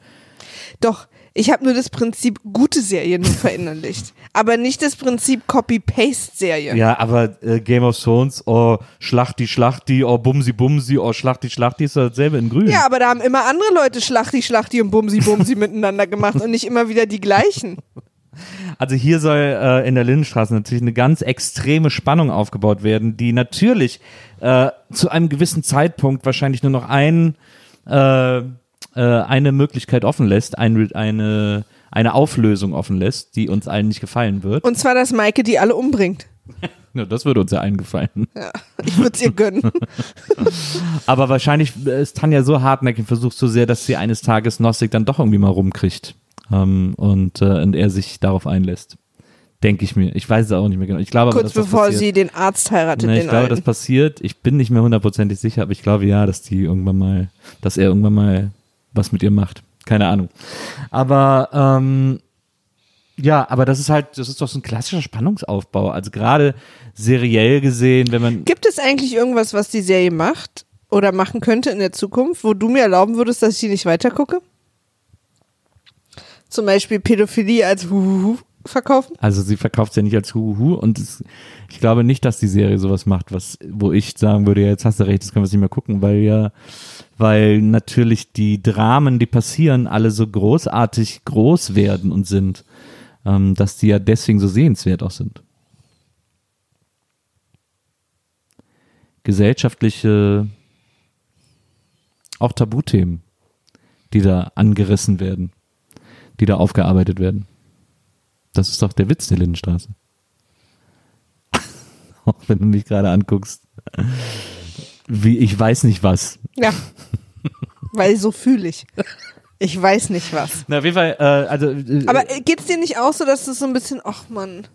Doch, ich habe nur das Prinzip gute Serie nur verinnerlicht. aber nicht das Prinzip Copy-Paste-Serie. ja, aber äh, Game of Thrones, oh, Schlachti, Schlachti, oh, Bumsi, Bumsi, oh, Schlachti, Schlachti ist dasselbe in grün. Ja, aber da haben immer andere Leute Schlachti, Schlachti und Bumsi, Bumsi miteinander gemacht und nicht immer wieder die gleichen. Also hier soll äh, in der Lindenstraße natürlich eine ganz extreme Spannung aufgebaut werden, die natürlich äh, zu einem gewissen Zeitpunkt wahrscheinlich nur noch ein, äh, äh, eine Möglichkeit offen lässt, ein, eine, eine Auflösung offen lässt, die uns allen nicht gefallen wird. Und zwar, dass Maike die alle umbringt. Ja, das würde uns ja allen gefallen. Ja, ich würde es ihr gönnen. Aber wahrscheinlich ist Tanja so hartnäckig und versucht so sehr, dass sie eines Tages Nostik dann doch irgendwie mal rumkriegt. Ähm, und, äh, und er sich darauf einlässt. Denke ich mir. Ich weiß es auch nicht mehr genau. Ich glaube aber, Kurz das bevor sie den Arzt heiratet, Nee, ich glaube, das alten. passiert. Ich bin nicht mehr hundertprozentig sicher, aber ich glaube ja, dass die irgendwann mal, dass er irgendwann mal was mit ihr macht. Keine Ahnung. Aber ähm, ja, aber das ist halt, das ist doch so ein klassischer Spannungsaufbau. Also gerade seriell gesehen, wenn man Gibt es eigentlich irgendwas, was die Serie macht oder machen könnte in der Zukunft, wo du mir erlauben würdest, dass ich die nicht weitergucke? Zum Beispiel Pädophilie als Huhuhu verkaufen? Also sie verkauft es ja nicht als Huhu und es, ich glaube nicht, dass die Serie sowas macht, was, wo ich sagen würde, ja, jetzt hast du recht, das können wir nicht mehr gucken, weil ja, weil natürlich die Dramen, die passieren, alle so großartig groß werden und sind, ähm, dass die ja deswegen so sehenswert auch sind. Gesellschaftliche, auch Tabuthemen, die da angerissen werden, die da aufgearbeitet werden. Das ist doch der Witz der Lindenstraße. Auch wenn du mich gerade anguckst. Wie, ich weiß nicht was. Ja. Weil so fühle ich. Ich weiß nicht was. Na, auf jeden Fall, äh, also. Äh, Aber äh, geht's dir nicht auch so, dass das so ein bisschen, ach man,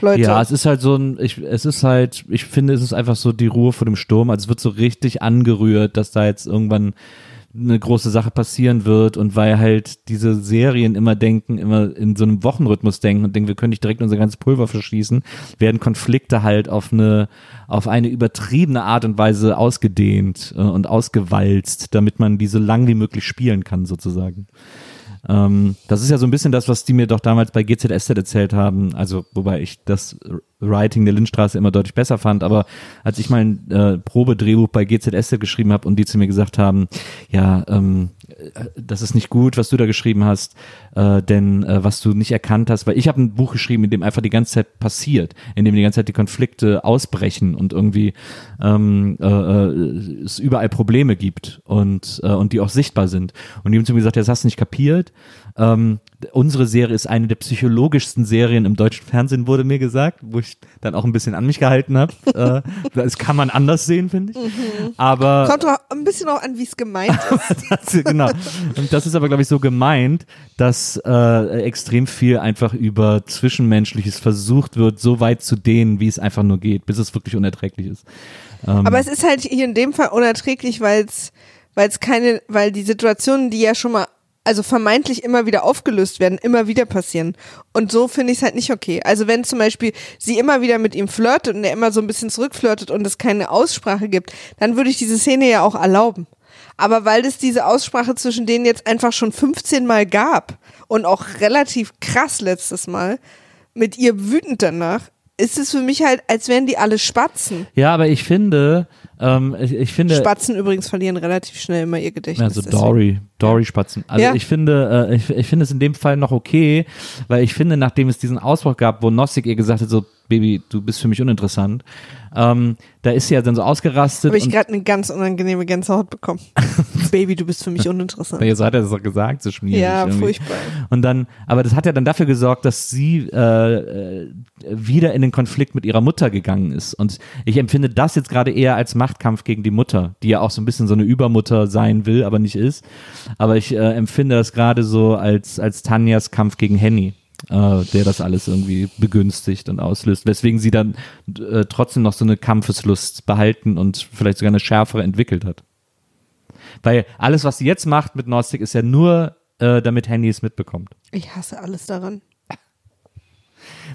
Leute. ja, es ist halt so ein, ich, es ist halt, ich finde, es ist einfach so die Ruhe vor dem Sturm. Also es wird so richtig angerührt, dass da jetzt irgendwann eine große Sache passieren wird und weil halt diese Serien immer denken, immer in so einem Wochenrhythmus denken und denken, wir können nicht direkt unser ganzes Pulver verschießen, werden Konflikte halt auf eine, auf eine übertriebene Art und Weise ausgedehnt äh, und ausgewalzt, damit man die so lang wie möglich spielen kann, sozusagen. Ähm, das ist ja so ein bisschen das, was die mir doch damals bei GZSZ erzählt haben. Also, wobei ich das Writing der Lindstraße immer deutlich besser fand. Aber als ich mein äh, Probedrehbuch bei GZSZ geschrieben habe und die zu mir gesagt haben, ja, ähm, das ist nicht gut, was du da geschrieben hast, äh, denn äh, was du nicht erkannt hast, weil ich habe ein Buch geschrieben, in dem einfach die ganze Zeit passiert, in dem die ganze Zeit die Konflikte ausbrechen und irgendwie ähm, äh, äh, es überall Probleme gibt und, äh, und die auch sichtbar sind. Und die haben zu mir gesagt, ja, das hast du nicht kapiert. Ähm, unsere Serie ist eine der psychologischsten Serien im deutschen Fernsehen, wurde mir gesagt, wo ich dann auch ein bisschen an mich gehalten habe. äh, das kann man anders sehen, finde ich. Aber Kommt doch ein bisschen auch an, wie es gemeint ist. genau. Und das ist aber, glaube ich, so gemeint, dass äh, extrem viel einfach über Zwischenmenschliches versucht wird, so weit zu dehnen, wie es einfach nur geht, bis es wirklich unerträglich ist. Ähm, Aber es ist halt hier in dem Fall unerträglich, weil es weil es keine, weil die Situationen, die ja schon mal, also vermeintlich immer wieder aufgelöst werden, immer wieder passieren. Und so finde ich es halt nicht okay. Also wenn zum Beispiel sie immer wieder mit ihm flirtet und er immer so ein bisschen zurückflirtet und es keine Aussprache gibt, dann würde ich diese Szene ja auch erlauben. Aber weil es diese Aussprache zwischen denen jetzt einfach schon 15 Mal gab und auch relativ krass letztes Mal, mit ihr wütend danach, ist es für mich halt, als wären die alle Spatzen. ja, aber ich finde, ähm, ich, ich finde, Spatzen übrigens verlieren relativ schnell immer ihr Gedächtnis. Also deswegen. Dory, Dory-Spatzen. Also Ja. ich finde, äh, ich, ich finde es in dem Fall noch okay, weil ich finde, nachdem es diesen Ausbruch gab, wo Nossig ihr gesagt hat, so, Baby, du bist für mich uninteressant, ähm, da ist sie ja dann so ausgerastet Habe ich gerade eine ganz unangenehme Gänsehaut bekommen. Baby, du bist für mich uninteressant. jetzt hat er das auch gesagt, so schmierig. Ja, irgendwie. furchtbar. Und dann, aber das hat ja dann dafür gesorgt, dass sie äh, äh, wieder in den Konflikt mit ihrer Mutter gegangen ist. Und ich empfinde das jetzt gerade eher als Machtkampf gegen die Mutter, die ja auch so ein bisschen so eine Übermutter sein will, aber nicht ist. Aber ich äh, empfinde das gerade so als, als Tanjas Kampf gegen Henny. Äh, der das alles irgendwie begünstigt und auslöst, weswegen sie dann äh, trotzdem noch so eine Kampfeslust behalten und vielleicht sogar eine schärfere entwickelt hat. Weil alles, was sie jetzt macht mit Gnostic, ist ja nur, äh, damit Henny es mitbekommt. Ich hasse alles daran.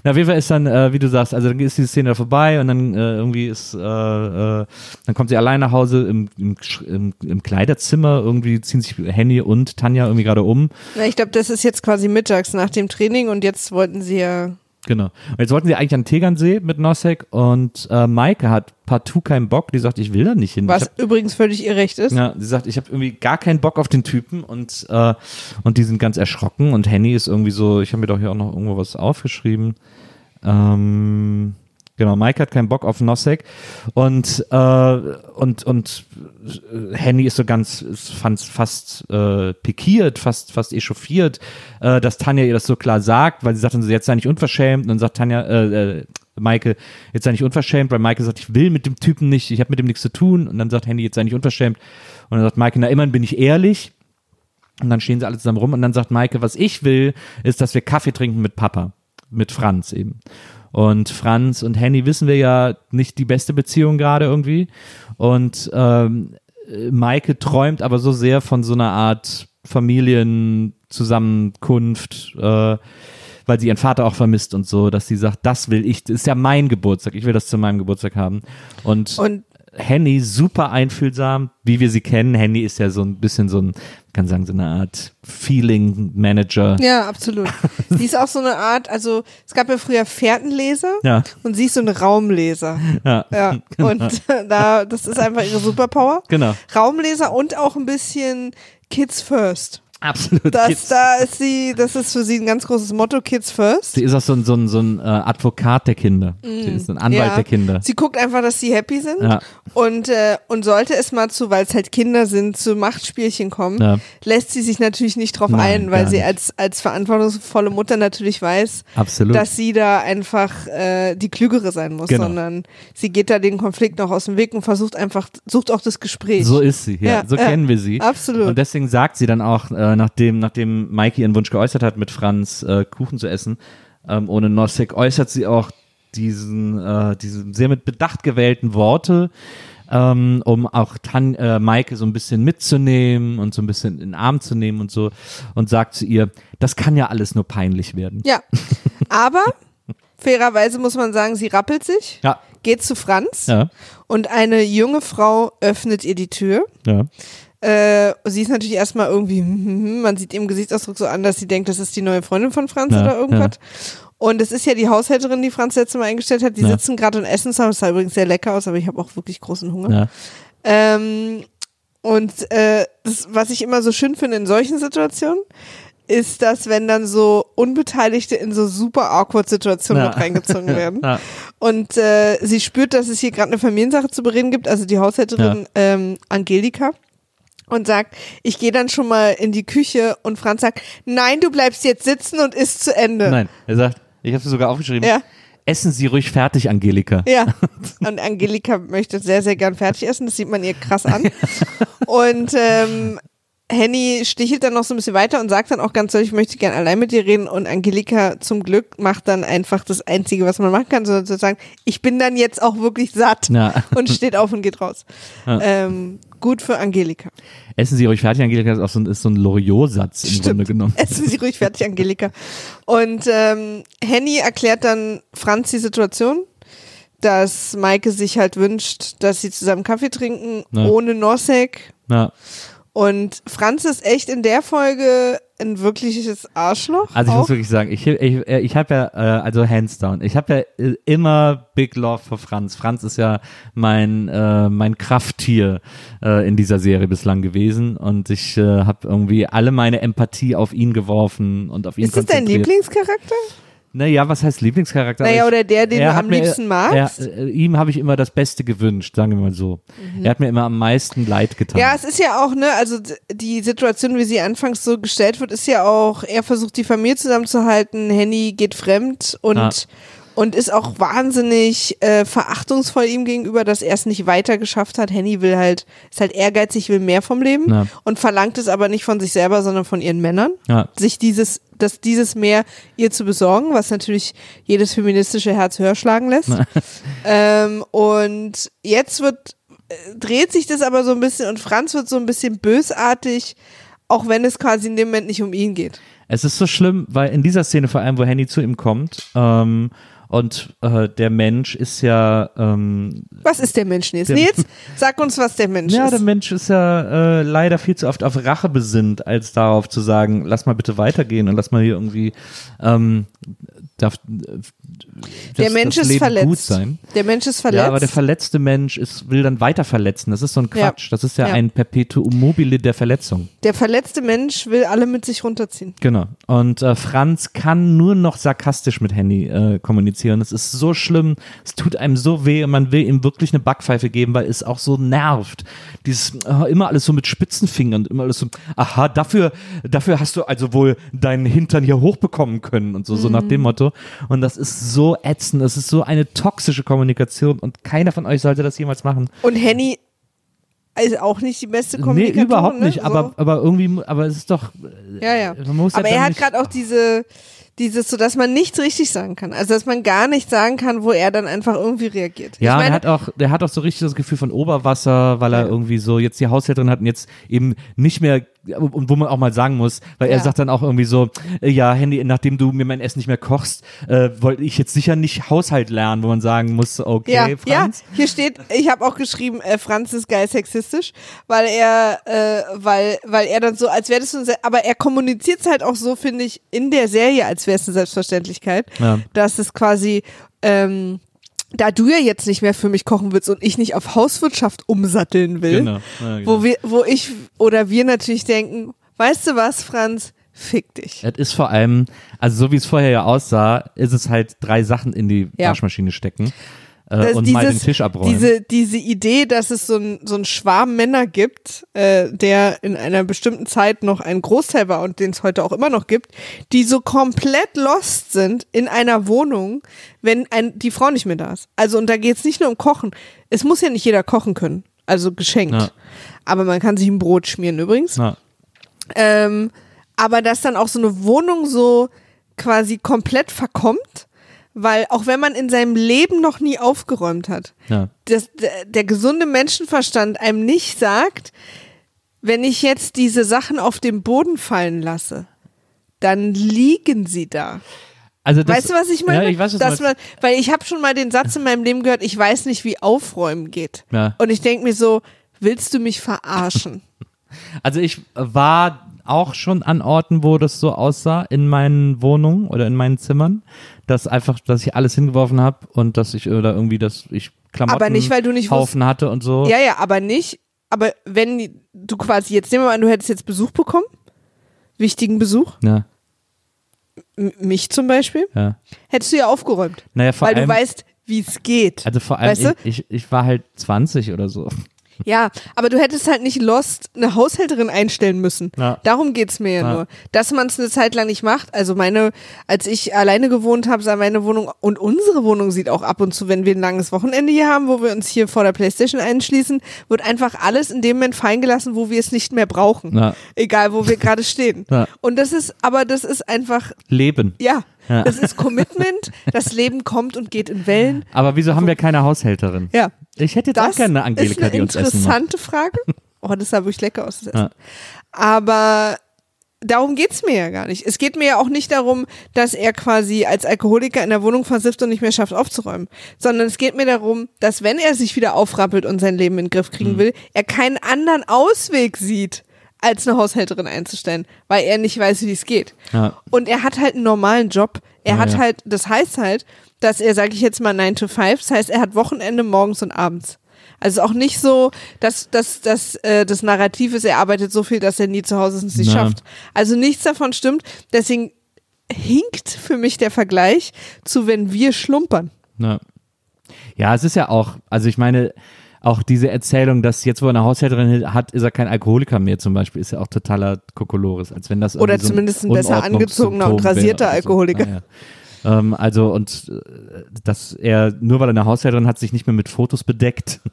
Na, auf jeden Fall ist dann, äh, wie du sagst, also dann ist die Szene vorbei und dann äh, irgendwie ist, äh, äh, dann kommt sie allein nach Hause im, im, im, im Kleiderzimmer, irgendwie ziehen sich Henny und Tanja irgendwie gerade um. Na, ich glaube, das ist jetzt quasi mittags nach dem Training und jetzt wollten sie ja. Genau. Und jetzt wollten sie eigentlich an Tegernsee mit Nosek und äh, Maike hat partout keinen Bock. Die sagt, ich will da nicht hin. Was hab, übrigens völlig ihr Recht ist. ja, sie sagt, ich habe irgendwie gar keinen Bock auf den Typen und, äh, und die sind ganz erschrocken und Henny ist irgendwie so, ich habe mir doch hier auch noch irgendwo was aufgeschrieben. Ähm, genau, Mike hat keinen Bock auf Nosek. Und, äh, und, und äh, Henny ist so ganz, fand fast äh, pikiert, fast, fast echauffiert, äh, dass Tanja ihr das so klar sagt, weil sie sagt dann so, jetzt sei nicht unverschämt. Und dann sagt Tanja, äh, äh, Maike, jetzt sei nicht unverschämt, weil Maike sagt, ich will mit dem Typen nicht, ich habe mit dem nichts zu tun. Und dann sagt Henny, jetzt sei nicht unverschämt. Und dann sagt Maike, na immerhin bin ich ehrlich. Und dann stehen sie alle zusammen rum. Und dann sagt Maike, was ich will, ist, dass wir Kaffee trinken mit Papa, mit Franz eben. Und Franz und Henny wissen wir ja nicht die beste Beziehung gerade irgendwie. Und ähm, äh, Maike träumt aber so sehr von so einer Art Familienzusammenkunft, äh, weil sie ihren Vater auch vermisst und so, dass sie sagt, das will ich, das ist ja mein Geburtstag, ich will das zu meinem Geburtstag haben. Und, Und Henny super einfühlsam, wie wir sie kennen. Henny ist ja so ein bisschen so ein, kann sagen, so eine Art Feeling Manager. ja, absolut. sie ist auch so eine Art, also es gab ja früher Fährtenleser Ja. und sie ist so ein Raumleser. Ja, Ja. Und da, das ist einfach ihre Superpower. genau. Raumleser und auch ein bisschen Kids First. Absolut. Das, Kids. da ist sie, das ist für sie ein ganz großes Motto, Kids First. Sie ist auch so ein, so ein, so ein äh, Advokat der Kinder. Sie ist ein Anwalt Mm. Ja. der Kinder. Sie guckt einfach, dass sie happy sind Ja. und, äh, und sollte es mal zu, weil es halt Kinder sind, zu Machtspielchen kommen, Ja. lässt sie sich natürlich nicht drauf Nein, ein, weil sie als, als verantwortungsvolle Mutter natürlich weiß, Absolut. dass sie da einfach äh, die Klügere sein muss, Genau. sondern sie geht da den Konflikt noch aus dem Weg und versucht einfach, sucht auch das Gespräch. So ist sie, ja. So kennen wir sie. Absolut. Und deswegen sagt sie dann auch, äh, nachdem, nachdem Maike ihren Wunsch geäußert hat, mit Franz äh, Kuchen zu essen, ähm, ohne Nosek, äußert sie auch diesen, äh, diese sehr mit Bedacht gewählten Worte, ähm, um auch Tan äh, Maike so ein bisschen mitzunehmen und so ein bisschen in den Arm zu nehmen und so und sagt zu ihr, das kann ja alles nur peinlich werden. Ja, aber fairerweise muss man sagen, sie rappelt sich, Ja, geht zu Franz ja, und eine junge Frau öffnet ihr die Tür. ja. Äh, sie ist natürlich erstmal irgendwie, hm, hm, hm, man sieht ihrem Gesichtsausdruck so an, dass sie denkt, das ist die neue Freundin von Franz Ja, oder irgendwas. Und es ist ja die Haushälterin, die Franz letztes Mal eingestellt hat. Die Ja. sitzen gerade und essen zusammen. Das sah übrigens sehr lecker aus, aber ich habe auch wirklich großen Hunger. ja. Ähm, Und äh, das, was ich immer so schön finde in solchen Situationen, ist, dass wenn dann so Unbeteiligte in so super awkward Situationen Ja. mit reingezogen werden. Ja. Und äh, sie spürt, dass es hier gerade eine Familiensache zu bereden gibt, also die Haushälterin ähm, Angelika. Und sagt, ich gehe dann schon mal in die Küche und Franz sagt, nein, du bleibst jetzt sitzen und isst zu Ende. Nein, er sagt, ich habe es sogar aufgeschrieben. Ja. Essen Sie ruhig fertig, Angelika. Ja, und Angelika möchte sehr, sehr gern fertig essen. Das sieht man ihr krass an. Und ähm, Henny stichelt dann noch so ein bisschen weiter und sagt dann auch ganz deutlich, ich möchte gern allein mit dir reden. Und Angelika zum Glück macht dann einfach das Einzige, was man machen kann, so zu sagen, ich bin dann jetzt auch wirklich satt Ja. und steht auf und geht raus. Ähm, gut für Angelika. Essen Sie ruhig fertig, Angelika ist auch so ein, ist so ein Loriot-Satz im Grunde genommen. Essen Sie ruhig fertig, Angelika. Und ähm, Henny erklärt dann Franz die Situation, dass Maike sich halt wünscht, dass sie zusammen Kaffee trinken, Ja. ohne Nosek. Ja. Und Franz ist echt in der Folge ein wirkliches Arschloch. Also ich auch. muss wirklich sagen, ich, ich, ich habe ja, äh, also hands down, ich habe ja äh, immer Big Love für Franz. Franz ist ja mein, äh, mein Krafttier äh, in dieser Serie bislang gewesen und ich äh, habe irgendwie alle meine Empathie auf ihn geworfen und auf ihn ist das dein. Lieblingscharakter? Naja, was heißt Lieblingscharakter? Naja, oder der, den er du am mir- liebsten magst? Er, äh, ihm habe ich immer das Beste gewünscht, sagen wir mal so. Mhm. Er hat mir immer am meisten leid getan. Ja, es ist ja auch, ne, also die Situation, wie sie anfangs so gestellt wird, ist ja auch, er versucht die Familie zusammenzuhalten, Henny geht fremd und, Ja. Und ist auch wahnsinnig äh, verachtungsvoll ihm gegenüber, dass er es nicht weiter geschafft hat. Henny will halt, ist halt ehrgeizig, will mehr vom Leben Ja. und verlangt es aber nicht von sich selber, sondern von ihren Männern. Ja. Sich dieses, dass dieses mehr ihr zu besorgen, was natürlich jedes feministische Herz höher schlagen lässt. ähm, und jetzt wird äh, dreht sich das aber so ein bisschen und Franz wird so ein bisschen bösartig, auch wenn es quasi in dem Moment nicht um ihn geht. Es ist so schlimm, weil in dieser Szene vor allem, wo Henny zu ihm kommt, ähm, und äh, der Mensch ist ja, ähm, Was ist der Mensch, Nils? Der- Nils, sag uns, was der Mensch ja, der ist. Mensch ist ja äh, leider viel zu oft auf Rache besinnt, als darauf zu sagen, lass mal bitte weitergehen und lass mal hier irgendwie ähm, darf, Der das- Mensch ist Leben verletzt. gut sein. Der Mensch ist verletzt. Ja, aber der verletzte Mensch ist, will dann weiter verletzen. Das ist so ein Ja. Quatsch. Das ist ja, Ja. ein Perpetuum mobile der Verletzung. der verletzte Mensch will alle mit sich runterziehen. Genau. Und äh, Franz kann nur noch sarkastisch mit Henny äh, kommunizieren. Es ist so schlimm, es tut einem so weh und man will ihm wirklich eine Backpfeife geben, weil es auch so nervt. Dieses äh, immer alles so mit spitzen Fingern, immer alles so, aha, dafür, dafür hast du also wohl deinen Hintern hier hochbekommen können und so, so nach dem Mhm. Und das ist so ätzend, das ist so eine toxische Kommunikation und keiner von euch sollte das jemals machen. Und Henny ist auch nicht die beste Kommunikatorin. Nee, überhaupt ne? nicht, So. aber, aber irgendwie, aber es ist doch, Ja, ja. man muss ja Aber er dann hat gerade auch diese, dieses, so dass man nichts richtig sagen kann. Also, dass man gar nicht sagen kann, wo er dann einfach irgendwie reagiert. Ja, meine, er hat auch, der hat auch so richtig das Gefühl von Oberwasser, weil er Ja. irgendwie so jetzt die Haushälterin hat und jetzt eben nicht mehr, und wo man auch mal sagen muss, weil er Ja. sagt dann auch irgendwie so, äh, ja, Handy, nachdem du mir mein Essen nicht mehr kochst, äh, wollte ich jetzt sicher nicht Haushalt lernen, wo man sagen muss, okay, ja, Franz. ja, hier steht, ich habe auch geschrieben, äh, Franz ist geil sexistisch, weil er, äh, weil, weil er dann so, als wäre das so, aber er kommuniziert es halt auch so, finde ich, in der Serie, als wäre es eine Selbstverständlichkeit, Ja. dass es quasi, ähm, da du ja jetzt nicht mehr für mich kochen willst und ich nicht auf Hauswirtschaft umsatteln will, Genau. Ja, genau. wo wir, wo ich oder wir natürlich denken, weißt du was, Franz, fick dich. Es ist vor allem, also so wie es vorher ja aussah, ist es halt drei Sachen in die Ja. Waschmaschine stecken äh, und mal den Tisch abräumen. Diese, diese Idee, dass es so ein, so ein Schwarm Männer gibt, äh, der in einer bestimmten Zeit noch ein Großteil war und den es heute auch immer noch gibt, die so komplett lost sind in einer Wohnung, wenn ein, die Frau nicht mehr da ist. Also, und da geht es nicht nur um Kochen. Es muss ja nicht jeder kochen können. Also geschenkt. Ja. Aber man kann sich ein Brot schmieren übrigens. Na, Ähm, aber dass dann auch so eine Wohnung so quasi komplett verkommt, weil auch wenn man in seinem Leben noch nie aufgeräumt hat, ja. das, der, der gesunde Menschenverstand einem nicht sagt, wenn ich jetzt diese Sachen auf den Boden fallen lasse, dann liegen sie da. Also das, weißt du, was ich meine? Ja, ich weiß, Dass man, weil ich habe schon mal den Satz in meinem Leben gehört, ich weiß nicht, wie Aufräumen geht. Ja. Und ich denke mir so, willst du mich verarschen? Also ich war auch schon an Orten, wo das so aussah, in meinen Wohnungen oder in meinen Zimmern, dass einfach, dass ich alles hingeworfen habe und dass ich oder irgendwie, dass ich Klamotten Aber nicht, weil du nicht Haufen hatte und so. ja, ja, aber nicht, aber wenn du quasi jetzt, nehmen wir mal an, du hättest jetzt Besuch bekommen, wichtigen Besuch, Ja, m- mich zum Beispiel, ja. hättest du ja aufgeräumt. Naja, vor weil allem, du weißt, wie es geht. also vor allem, weißt du? ich, ich, ich war halt 20 oder so. Ja, aber du hättest halt nicht Lost eine Haushälterin einstellen müssen. Ja. Darum geht's mir ja, Ja. nur. Dass man es eine Zeit lang nicht macht. Also meine, als ich alleine gewohnt habe, sah meine Wohnung und unsere Wohnung sieht auch ab und zu, wenn wir ein langes Wochenende hier haben, wo wir uns hier vor der Playstation einschließen, wird einfach alles in dem Moment fallen gelassen, wo wir es nicht mehr brauchen. Ja. Egal, wo wir gerade stehen. Und das ist, aber das ist einfach, Leben. ja, Ja. das ist Commitment. das Leben kommt und geht in Wellen. Aber wieso haben wir keine Haushälterin? Ja. Ich hätte jetzt auch Das gerne eine ist Angelika, eine die uns Essen macht. interessante Frage. Oh, das sah wirklich lecker aus, das Essen. Ja. Aber darum geht's mir ja gar nicht. Es geht mir ja auch nicht darum, dass er quasi als Alkoholiker in der Wohnung versifft und nicht mehr schafft aufzuräumen, sondern es geht mir darum, dass wenn er sich wieder aufrappelt und sein Leben in den Griff Mhm. kriegen will, er keinen anderen Ausweg sieht, als eine Haushälterin einzustellen, weil er nicht weiß, wie es geht. Ja. Und er hat halt einen normalen Job. Er Ja, hat ja. halt, das heißt halt, dass er, sage ich jetzt mal, 9 to 5, das heißt, er hat Wochenende morgens und abends. Also auch nicht so, dass, dass, dass äh, das Narrativ ist, er arbeitet so viel, dass er nie zu Hause ist und es nicht schafft. Also nichts davon stimmt. Deswegen hinkt für mich der Vergleich zu, wenn wir schlumpern. Ja, es ist ja auch, also ich meine, auch diese Erzählung, dass jetzt, wo er eine Haushälterin hat, ist er kein Alkoholiker mehr zum Beispiel, ist ja auch totaler Kokolores, als wenn das Oder irgendwie so zumindest ein besser angezogener und wäre rasierter oder so. Alkoholiker. Naja. Ähm, also und äh, dass er, nur weil er eine Haushälterin hat, sich nicht mehr mit Fotos bedeckt.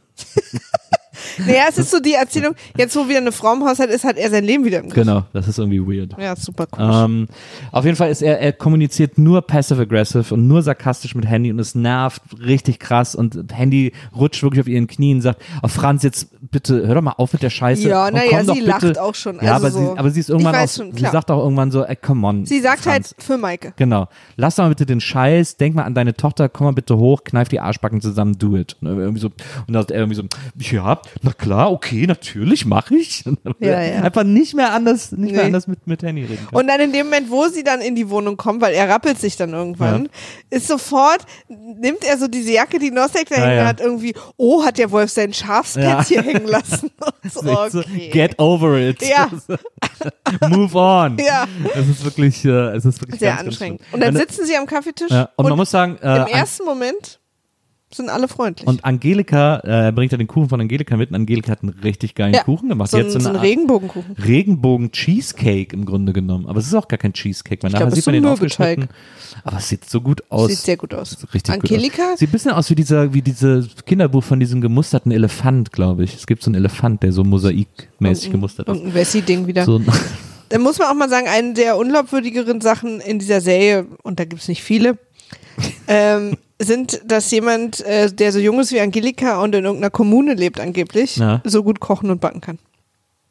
Naja, es ist so die Erzählung, jetzt wo wieder eine Frau im Haushalt ist, hat er sein Leben wieder im Griff. Genau, das ist irgendwie weird. Ja, super cool. Ähm, auf jeden Fall ist er, er kommuniziert nur passive-aggressive und nur sarkastisch mit Handy und es nervt richtig krass und Handy rutscht wirklich auf ihren Knien und sagt, oh Franz, jetzt bitte, hör doch mal auf mit der Scheiße. Ja, und na komm ja, doch sie bitte. lacht auch schon, Ja, also aber, so. sie, aber sie ist irgendwann auch, schon, sie sagt auch irgendwann so, ey, come on. Sie sagt Franz. halt für Maike. Genau. Lass doch mal bitte den Scheiß, denk mal an deine Tochter, komm mal bitte hoch, kneif die Arschbacken zusammen, do it. Und, irgendwie so, und dann sagt er irgendwie so, ja, na klar, okay, natürlich, mach ich. Ja, ja. Einfach nicht mehr anders, nicht mehr Nee. anders mit, mit Handy reden kann. Und dann in dem Moment, wo sie dann in die Wohnung kommt, weil er rappelt sich dann irgendwann, ist sofort, nimmt er so diese Jacke, die Nosek da Ja, hängen ja. hat, irgendwie, oh, hat der Wolf sein Schafspelz Ja. hier hängen lassen. So, okay. Get over it. Ja. Move on. Ja. Es ist wirklich, äh, es ist wirklich Sehr ganz, anstrengend. Ganz Und dann sitzen sie am Kaffeetisch ja, und, und man muss sagen, äh, im ersten Moment sind alle freundlich. und Angelika, äh, bringt ja den Kuchen von Angelika mit und Angelika hat einen richtig geilen ja, Kuchen gemacht. So ein, hat so so ein eine Art Regenbogenkuchen. Regenbogen-Cheesecake im Grunde genommen. Aber es ist auch gar kein Cheesecake, weil Ich nachher glaub, sieht man den aufgeschnitten. Aber es sieht so gut aus. Sieht sehr gut aus. Richtig Angelika? gut aus. Sieht ein bisschen aus wie dieser, wie dieses Kinderbuch von diesem gemusterten Elefant, glaube ich. Es gibt so einen Elefant, der so mosaikmäßig gemustert ist. Irgendein Wessi-Ding wieder. So, Da muss man auch mal sagen, eine der unglaubwürdigeren Sachen in dieser Serie, und da gibt es nicht viele, ähm, sind, dass jemand, äh, der so jung ist wie Angelika und in irgendeiner Kommune lebt angeblich, Ja. so gut kochen und backen kann.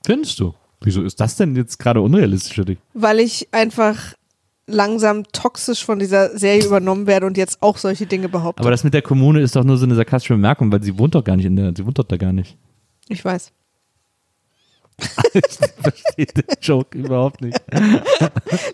findest du? Wieso ist das denn jetzt gerade unrealistisch für dich? Weil ich einfach langsam toxisch von dieser Serie übernommen werde und jetzt auch solche Dinge behaupte. Aber das mit der Kommune ist doch nur so eine sarkastische Bemerkung, weil sie wohnt doch gar nicht in der, sie wohnt doch da gar nicht. ich weiß. ich verstehe den Joke überhaupt nicht.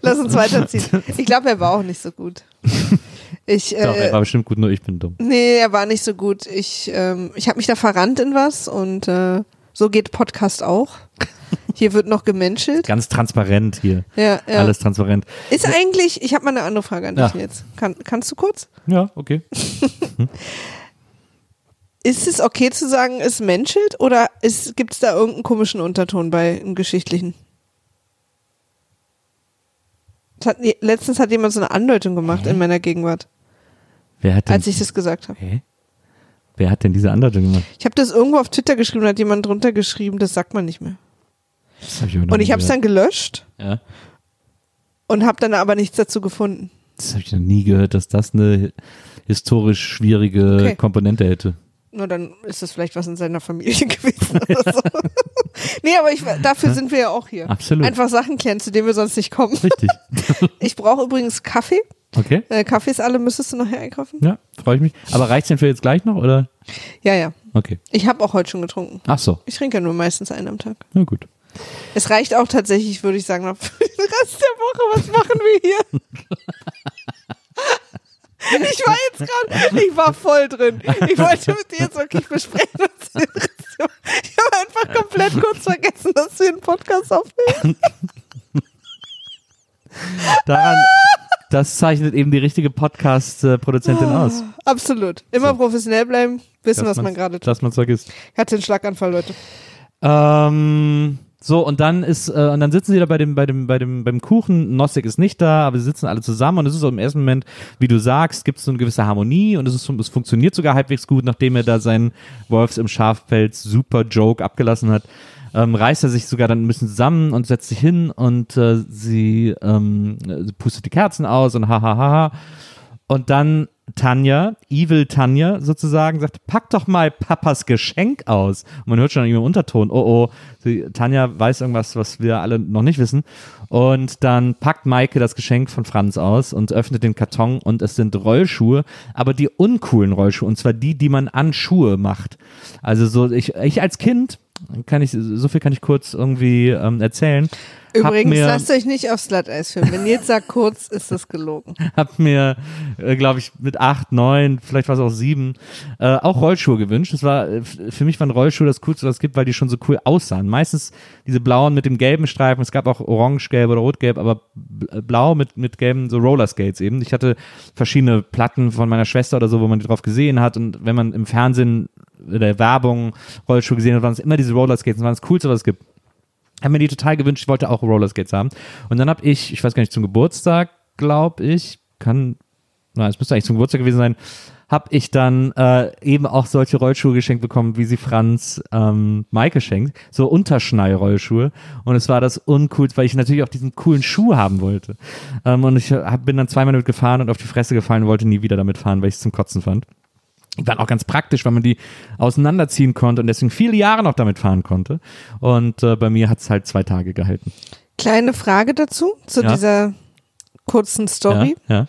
Lass uns weiterziehen. Ich glaube, er war auch nicht so gut. Ich, Doch, er äh, war bestimmt gut, nur ich bin dumm. nee, er war nicht so gut. Ich, ähm, ich habe mich da verrannt in was und äh, so geht Podcast auch. Hier wird noch gemenschelt. Ganz transparent hier. Ja, ja. Alles transparent. Ist eigentlich, ich habe mal eine andere Frage an dich Ja. jetzt. Kann, kannst du kurz? Ja, okay. Ist es okay zu sagen, es menschelt oder gibt es da irgendeinen komischen Unterton bei im Geschichtlichen? Hat, letztens hat jemand so eine Andeutung gemacht in meiner Gegenwart, Wer hat denn, als ich das gesagt habe. Hä? Wer hat denn diese Andeutung gemacht? Ich habe das irgendwo auf Twitter geschrieben, da hat jemand drunter geschrieben, das sagt man nicht mehr. Das hab ich noch Und ich habe es dann gelöscht Ja. und habe dann aber nichts dazu gefunden. Das habe ich noch nie gehört, dass das eine historisch schwierige Okay. Komponente hätte. Nur dann ist das vielleicht was in seiner Familie gewesen oder so. nee, aber ich, dafür sind wir ja auch hier. Absolut. Einfach Sachen klären, zu denen wir sonst nicht kommen. Richtig. Ich brauche übrigens Kaffee. Okay. Äh, Kaffees alle müsstest du nachher einkaufen? Ja, freue ich mich. Aber reicht's denn für jetzt gleich noch, oder? Ja, ja. Okay. Ich habe auch heute schon getrunken. Ach so. Ich trinke ja nur meistens einen am Tag. Na gut. Es reicht auch tatsächlich, würde ich sagen, für den Rest der Woche. Was machen wir hier? Ich war jetzt gerade, ich war voll drin. Ich wollte mit dir jetzt wirklich besprechen. was Ich habe einfach komplett kurz vergessen, dass wir einen Podcast aufnehmen. Daran, das zeichnet eben die richtige Podcast-Produzentin aus. Absolut. Immer So. professionell bleiben, wissen, Dass was man gerade tut. Dass man es vergisst. Ich hatte einen Schlaganfall, Leute. Ähm, so, und dann ist, äh, und dann sitzen sie da bei dem, bei dem, bei dem, beim Kuchen. Nosek ist nicht da, aber sie sitzen alle zusammen und es ist so im ersten Moment, wie du sagst, gibt es so eine gewisse Harmonie und es ist, es funktioniert sogar halbwegs gut, nachdem er da seinen Wolfs im Schafpelz super Joke abgelassen hat. Ähm, reißt er sich sogar dann ein bisschen zusammen und setzt sich hin und äh, sie ähm, äh, pustet die Kerzen aus und ha ha ha. Und dann Tanja, Evil Tanja sozusagen, sagt, pack doch mal Papas Geschenk aus. Und man hört schon im Unterton, oh oh, sie, Tanja weiß irgendwas, was wir alle noch nicht wissen. Und dann packt Maike das Geschenk von Franz aus und öffnet den Karton und es sind Rollschuhe, aber die uncoolen Rollschuhe, und zwar die, die man an Schuhe macht. Also so, ich, ich als Kind, kann ich, so viel kann ich kurz irgendwie ähm, erzählen. Übrigens, mir, lasst euch nicht aufs Glatteis filmen. Wenn Nils sagt kurz, ist das gelogen. hab mir, äh, glaube ich, mit acht, neun, vielleicht war es auch sieben, äh, auch Rollschuhe gewünscht. Das war, äh, für mich waren Rollschuhe das Coolste, was es gibt, weil die schon so cool aussahen. Meistens diese blauen mit dem gelben Streifen, es gab auch orange-gelb oder rot-gelb, aber bl- blau mit, mit gelben, so Rollerskates eben. Ich hatte verschiedene Platten von meiner Schwester oder so, wo man die drauf gesehen hat und wenn man im Fernsehen der Werbung Rollschuhe gesehen hat, waren es immer diese Rollerskates, das war das Coolste, was es gibt habe mir die total gewünscht, ich wollte auch Rollerskates haben. Und dann habe ich, ich weiß gar nicht, zum Geburtstag, glaube ich, kann, na, es müsste eigentlich zum Geburtstag gewesen sein, habe ich dann äh, eben auch solche Rollschuhe geschenkt bekommen, wie sie Franz ähm, Maike schenkt. So Unterschnall-Rollschuhe. Und es war das uncool, weil ich natürlich auch diesen coolen Schuh haben wollte. Ähm, und ich hab, bin dann zweimal damit gefahren und auf die Fresse gefallen und wollte nie wieder damit fahren, weil ich es zum Kotzen fand. Die waren auch ganz praktisch, weil man die auseinanderziehen konnte und deswegen viele Jahre noch damit fahren konnte. Und äh, bei mir hat es halt zwei Tage gehalten. Kleine Frage dazu, zu Ja. dieser kurzen Story. Ja, ja.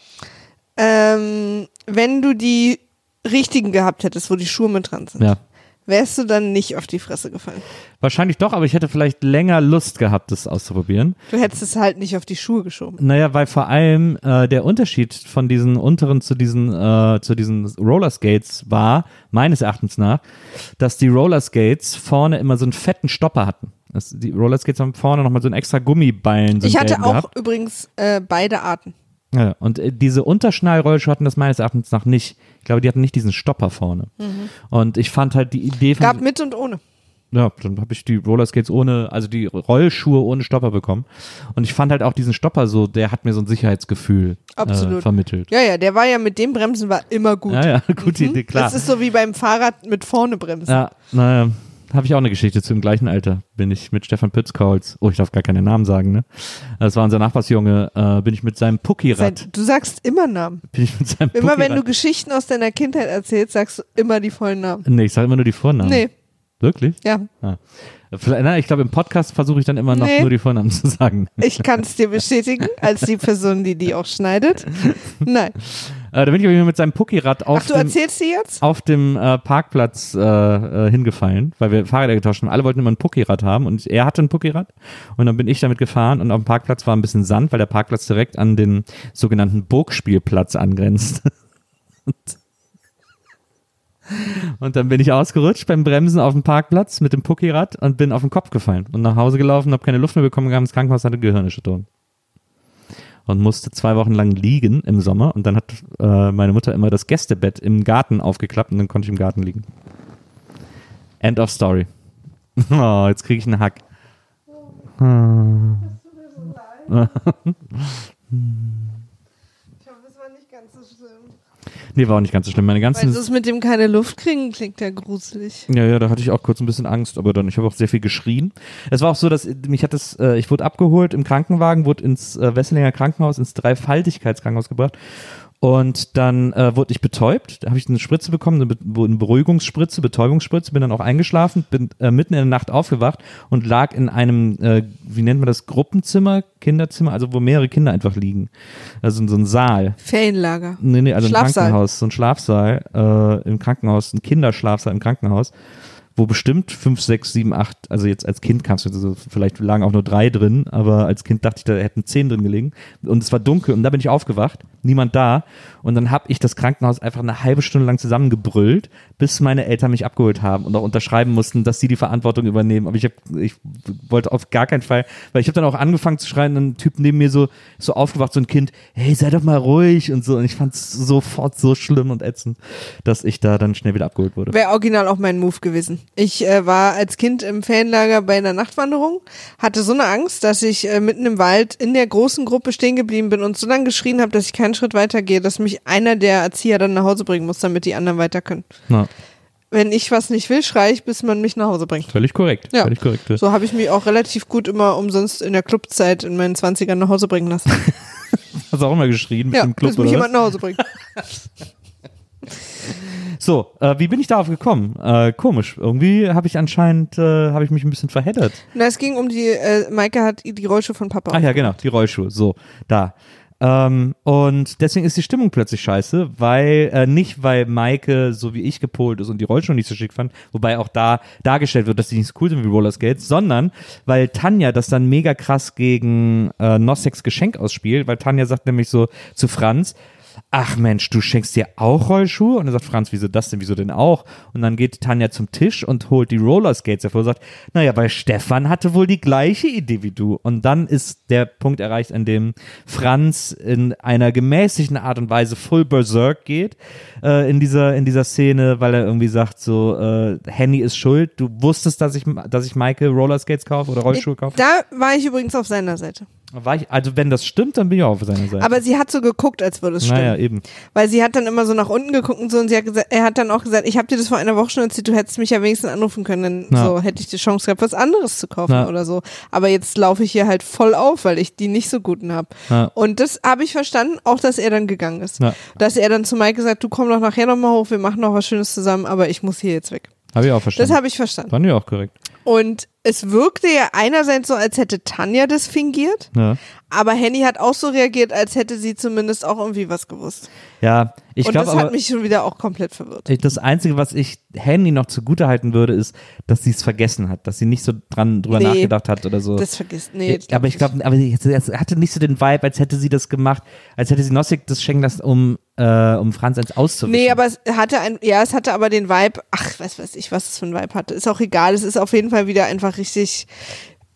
Ähm, wenn du die richtigen gehabt hättest, wo die Schuhe mit dran sind, ja. Wärst du dann nicht auf die Fresse gefallen. Wahrscheinlich doch, aber ich hätte vielleicht länger Lust gehabt, das auszuprobieren. Du hättest es halt nicht auf die Schuhe geschoben. Naja, weil vor allem äh, der Unterschied von diesen unteren zu diesen, äh, zu diesen Rollerskates war, meines Erachtens nach, dass die Rollerskates vorne immer so einen fetten Stopper hatten. Das, die Rollerskates haben vorne nochmal so einen extra Gummiballen. So ich hatte auch gehabt. übrigens äh, beide Arten. Ja, und äh, diese Unterschnallrollschuhe hatten das meines Erachtens nach nicht. Ich glaube, die hatten nicht diesen Stopper vorne. Und ich fand halt die Idee von. Gab mit und ohne. Ja, dann habe ich die Rollerskates ohne, also die Rollschuhe ohne Stopper bekommen. Und ich fand halt auch diesen Stopper so, der hat mir so ein Sicherheitsgefühl äh, Absolut. vermittelt. Ja, ja, der war ja mit dem Bremsen war immer gut. Ja, ja, gute Idee, klar. Das ist so wie beim Fahrrad mit vorne bremsen. Ja, naja, habe ich auch eine Geschichte zu im gleichen Alter. Bin ich mit Stefan Pützkauz, oh, ich darf gar keine Namen sagen, ne? Das war unser Nachbarsjunge, äh, bin ich mit seinem Puckyrad, Seit, du sagst immer Namen. bin ich mit seinem Immer wenn du Geschichten aus deiner Kindheit erzählst, sagst du immer die vollen Namen. Nee, ich sage immer nur die Vornamen. Nee, Wirklich? ja. Ah. Na, ich glaube, im Podcast versuche ich dann immer noch Nee. nur die Vornamen zu sagen. Ich kann es dir bestätigen, als die Person, die die auch schneidet. Nein. Äh, da bin ich aber mit seinem Puckyrad auf Ach, du dem, erzählst sie jetzt? auf dem äh, Parkplatz äh, äh, hingefallen, weil wir Fahrräder getauscht haben. Alle wollten immer ein Puckyrad haben und er hatte ein Puckyrad und dann bin ich damit gefahren und auf dem Parkplatz war ein bisschen Sand, weil der Parkplatz direkt an den sogenannten Burgspielplatz angrenzt. und, und dann bin ich ausgerutscht beim Bremsen auf dem Parkplatz mit dem Puckyrad und bin auf den Kopf gefallen und nach Hause gelaufen, habe keine Luft mehr bekommen, kam ins Krankenhaus, hatte Gehirnerschütterung und musste zwei Wochen lang liegen im Sommer und dann hat äh, meine Mutter immer das Gästebett im Garten aufgeklappt und dann konnte ich im Garten liegen. End of story. Oh, jetzt kriege ich einen Hack. Ich hoffe, es war nicht ganz so schlimm. Nee, war auch nicht ganz so schlimm. Meine Weil ganzen. das mit dem keine Luft kriegen klingt ja gruselig. Ja, ja, da hatte ich auch kurz ein bisschen Angst, aber dann, ich habe auch sehr viel geschrien. Es war auch so, dass mich hat das, äh, ich wurde abgeholt im Krankenwagen, wurde ins äh, Wesselinger Krankenhaus, ins Dreifaltigkeitskrankenhaus gebracht. Und dann äh, wurde ich betäubt. Da habe ich eine Spritze bekommen, eine, Be eine Beruhigungsspritze, Betäubungsspritze, bin dann auch eingeschlafen, bin äh, mitten in der Nacht aufgewacht und lag in einem, äh, wie nennt man das, Gruppenzimmer, Kinderzimmer, also wo mehrere Kinder einfach liegen. Also in so ein Saal. Ferienlager. Nee, nee, also ein. Krankenhaus, so ein Schlafsaal äh, im Krankenhaus, ein Kinderschlafsaal im Krankenhaus. wo bestimmt fünf, sechs, sieben, acht, also jetzt als Kind kamst du so, vielleicht lagen auch nur drei drin, aber als Kind dachte ich, da hätten zehn drin gelegen. Und es war dunkel und da bin ich aufgewacht, niemand da. Und dann habe ich das Krankenhaus einfach eine halbe Stunde lang zusammengebrüllt, bis meine Eltern mich abgeholt haben und auch unterschreiben mussten, dass sie die Verantwortung übernehmen. Aber ich, hab, ich wollte auf gar keinen Fall, weil ich habe dann auch angefangen zu schreien, ein Typ neben mir so, so aufgewacht, so ein Kind, hey, sei doch mal ruhig und so. Und ich fand es sofort so schlimm und ätzend, dass ich da dann schnell wieder abgeholt wurde. Wäre original auch mein Move gewesen. Ich äh, war als Kind im Ferienlager bei einer Nachtwanderung, hatte so eine Angst, dass ich äh, mitten im Wald in der großen Gruppe stehen geblieben bin und so lange geschrien habe, dass ich keinen Schritt weiter gehe, dass mich einer der Erzieher dann nach Hause bringen muss, damit die anderen weiter können. Na, Wenn ich was nicht will, schreie ich, bis man mich nach Hause bringt. völlig korrekt. Ja. Völlig korrekt. So habe ich mich auch relativ gut immer umsonst in der Clubzeit in meinen 20ern nach Hause bringen lassen. Hast du auch immer geschrien mit ja, dem Club bis mich jemand nach Hause bringt. So, äh, wie bin ich darauf gekommen? Äh, komisch. Irgendwie habe ich anscheinend, äh, habe ich mich ein bisschen verheddert. Na, es ging um die, äh, Maike hat die Rollschuhe von Papa. Ach ja, genau, die Rollschuhe. So, da. Ähm, und deswegen ist die Stimmung plötzlich scheiße, weil, äh, nicht weil Maike so wie ich gepolt ist und die Rollschuhe nicht so schick fand, wobei auch da dargestellt wird, dass die nicht so cool sind wie Roller Skates, sondern weil Tanja das dann mega krass gegen äh, Nosseks Geschenk ausspielt, weil Tanja sagt nämlich so zu Franz, ach Mensch, du schenkst dir auch Rollschuhe? Und dann sagt Franz, wieso das denn, wieso denn auch? Und dann geht Tanja zum Tisch und holt die Rollerskates hervor und sagt, naja, weil Stefan hatte wohl die gleiche Idee wie du. Und dann ist der Punkt erreicht, an dem Franz in einer gemäßigten Art und Weise full berserk geht äh, in, dieser, in dieser Szene, weil er irgendwie sagt so, äh, Henny ist schuld, du wusstest, dass ich, dass ich Maike Rollerskates kaufe oder Rollschuhe kaufe? Da war ich übrigens auf seiner Seite. Ich, also wenn das stimmt, dann bin ich auch auf seiner Seite. Aber sie hat so geguckt, als würde es stimmen. naja, eben. Weil sie hat dann immer so nach unten geguckt und so und sie hat gesagt, er hat dann auch gesagt, ich habe dir das vor einer Woche schon erzählt, du hättest mich ja wenigstens anrufen können, dann so hätte ich die Chance gehabt, was anderes zu kaufen Ja. oder so. Aber jetzt laufe ich hier halt voll auf, weil ich die nicht so guten habe. Und das habe ich verstanden, auch dass er dann gegangen ist. Ja. Dass er dann zu Mike gesagt, du komm doch nachher nochmal hoch, wir machen noch was Schönes zusammen, aber ich muss hier jetzt weg. Habe ich auch Das verstanden. habe ich verstanden. Fand ich auch korrekt. Und es wirkte ja einerseits so, als hätte Tanja das fingiert, Ja. aber Henny hat auch so reagiert, als hätte sie zumindest auch irgendwie was gewusst. Ja, ich und glaube das hat mich schon wieder auch komplett verwirrt. ich- das Einzige, was ich Handy noch zugute halten würde, ist, dass sie es vergessen hat, dass sie nicht so dran drüber Nee, nachgedacht hat oder so. Das vergisst. Nee, glaub aber ich glaube, aber sie sie hatte nicht so den Vibe, als hätte sie das gemacht, als hätte sie Nossig das schenken lassen, um, äh, um Franz eins auszuwischen. Nee, aber es hatte ein, ja, es hatte aber den Vibe, ach, was weiß ich, was es für ein Vibe hatte. Ist auch egal, es ist auf jeden Fall wieder einfach richtig.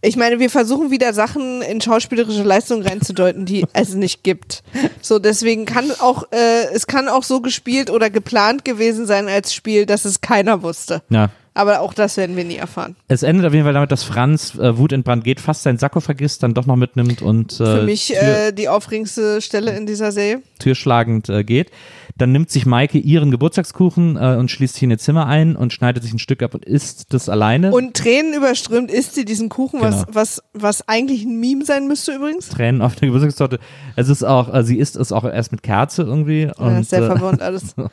Ich meine, wir versuchen wieder Sachen in schauspielerische Leistungen reinzudeuten, die es nicht gibt. So, deswegen kann auch, äh, es kann auch so gespielt oder geplant gewesen sein als Spiel, dass es keiner wusste. Ja. Aber auch das werden wir nie erfahren. Es endet auf jeden Fall damit, dass Franz äh, wutentbrannt geht, fast seinen Sakko vergisst, dann doch noch mitnimmt und äh, Für mich Tür, äh, die aufregendste Stelle in dieser Serie. türschlagend äh, geht. Dann nimmt sich Maike ihren Geburtstagskuchen äh, und schließt sich in ihr Zimmer ein und schneidet sich ein Stück ab und isst das alleine. Und Tränen überströmt isst sie diesen Kuchen, was, Genau. was, was eigentlich ein Meme sein müsste übrigens. Tränen auf der Geburtstagstorte. Es ist auch, äh, sie isst es auch erst mit Kerze irgendwie. Und, ja, sehr äh, verwirrend alles. Und,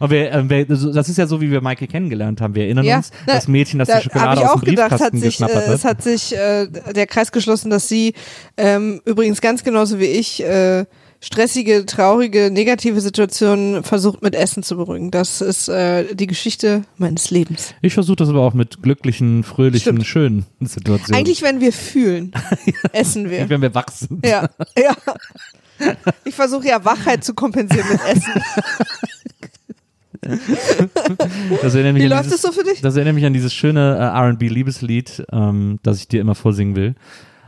und wir, äh, wir, das ist ja so, wie wir Maike kennengelernt haben. Wir erinnern Ja, uns, na, das Mädchen, das da die Schokolade ich aus auch dem gedacht, hat Briefkasten sich, äh, geschnappert es hat. hat sich äh, der Kreis geschlossen, dass sie ähm, übrigens ganz genauso wie ich äh, stressige, traurige, negative Situationen versucht mit Essen zu beruhigen. Das ist äh, die Geschichte meines Lebens. Ich versuche das aber auch mit glücklichen, fröhlichen, Stimmt. schönen Situationen. Eigentlich, wenn wir fühlen, essen wir. wenn wir wach sind. Ja, ja. Ich versuche ja Wachheit zu kompensieren mit Essen. Das erinnert mich Wie läuft dieses, es so für dich? Das erinnert mich an dieses schöne äh, R&B-Liebeslied, ähm, das ich dir immer vorsingen will.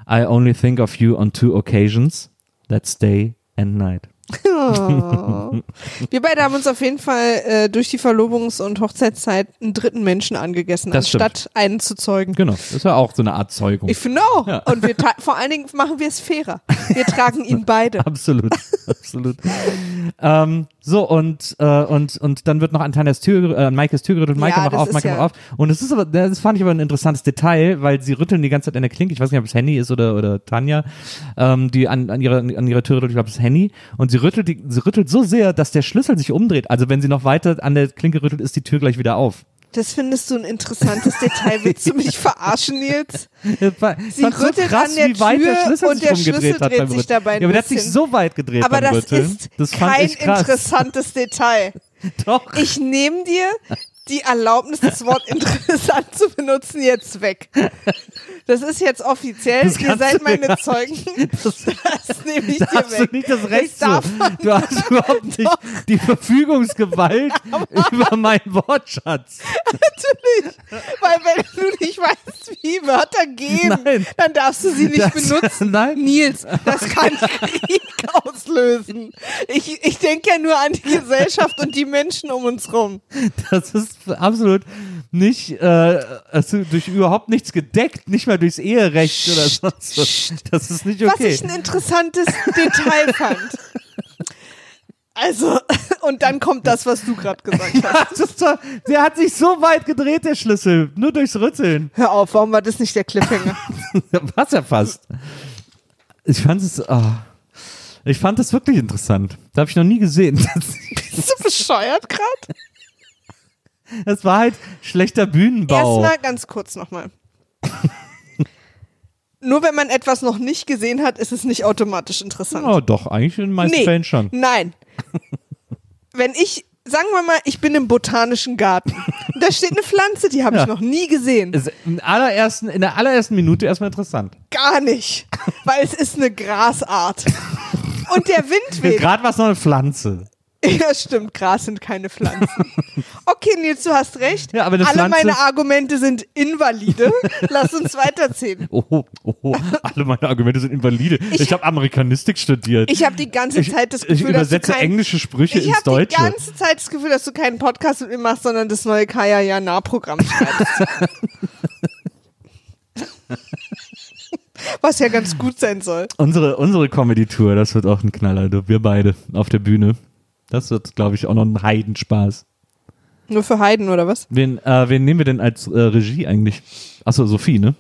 I only think of you on two occasions. That's day and night. Oh. Wir beide haben uns auf jeden Fall äh, durch die Verlobungs- und Hochzeitszeit einen dritten Menschen angegessen, Das stimmt. anstatt einen zu zeugen. Genau, das ist ja auch so eine Art Zeugung. Ich finde auch. Ja. Und wir vor allen Dingen machen wir es fairer. Wir tragen ihn beide. Absolut, absolut. ähm, so, und, äh, und, und dann wird noch an Tanjas Tür, äh, an Maikes Tür gerüttelt, Maike Ja, mach auf, Maike ja- mach auf. Und es ist aber, das fand ich aber ein interessantes Detail, weil sie rütteln die ganze Zeit an der Klinke, ich weiß nicht, ob es Henny ist oder, oder Tanja, ähm, die an, an, ihrer, an ihrer Tür rüttelt, ich glaube, es ist Henny. Und sie rüttelt, die, sie rüttelt so sehr, dass der Schlüssel sich umdreht. Also wenn sie noch weiter an der Klinke rüttelt, ist die Tür gleich wieder auf. Das findest du ein interessantes Detail. Willst du mich verarschen, Nils? Sie so rüttelt krass, an der wie weit der Tür Schlüssel und der Schlüssel hat dreht sich Rütteln. dabei ein Ja, aber der hat sich so weit gedreht Aber das Rütteln. ist das kein interessantes Detail. Doch. Ich nehme dir die Erlaubnis, das Wort interessant zu benutzen, jetzt weg. Das ist jetzt offiziell. Das Ihr seid meine mir- Zeugen. Das, Das nehme ich da dir hast weg. du nicht das Recht darf zu. Du hast überhaupt nicht die Verfügungsgewalt über meinen Wortschatz. Natürlich. Weil wenn du nicht weißt, wie Wörter gehen, Nein. dann darfst du sie nicht Das- benutzen. nein. Nils, das kann Krieg auslösen. Ich, ich denke ja nur an die Gesellschaft und die Menschen um uns rum. Das ist absolut nicht, äh, durch überhaupt nichts gedeckt, nicht mal durchs Eherecht oder sonst was. Das ist nicht Was okay. ich ein interessantes Detail fand. Also, und dann kommt das, was du gerade gesagt hast. Ja, der hat sich so weit gedreht, der Schlüssel. Nur durchs Rütteln. Hör auf, warum war das nicht der Cliffhanger? Was ja fast. Ich fand es, ah. ich fand das wirklich interessant. Da habe ich noch nie gesehen. Bist du bescheuert gerade? Das war halt schlechter Bühnenbau. Erstmal ganz kurz nochmal. Nur wenn man etwas noch nicht gesehen hat, ist es nicht automatisch interessant. Oh, doch, eigentlich in den meisten nee, Fällen schon. nein. wenn ich, sagen wir mal, ich bin im botanischen Garten. Da steht eine Pflanze, die habe Ja. ich noch nie gesehen. Ist in, allerersten, in der allerersten Minute erstmal interessant. Gar nicht. Weil es ist eine Grasart. Und der Wind weht. Gerade war es noch eine Pflanze. Ja, stimmt, Gras sind keine Pflanzen. Okay, Nils, du hast recht. Ja, aber eine Alle Pflanze- meine Argumente sind invalide. Lass uns weiterzählen. Oh, oh, oh, alle meine Argumente sind invalide. Ich, habe Amerikanistik studiert. Ich habe die ganze Ich- Zeit das ich Gefühl, dass du übersetze kein, englische Sprüche ich ins habe die Deutsche. ganze Zeit das Gefühl, dass du keinen Podcast mit mir machst, sondern das neue Kaya Jana Programm schreibst. Was ja ganz gut sein soll. Unsere, unsere Comedy-Tour, das wird auch ein Knaller. du. Wir beide auf der Bühne. Das wird, glaube ich, auch noch ein Heidenspaß. Nur für Heiden oder was? Wen, äh, wen nehmen wir denn als äh, Regie eigentlich? Achso, Sophie, ne?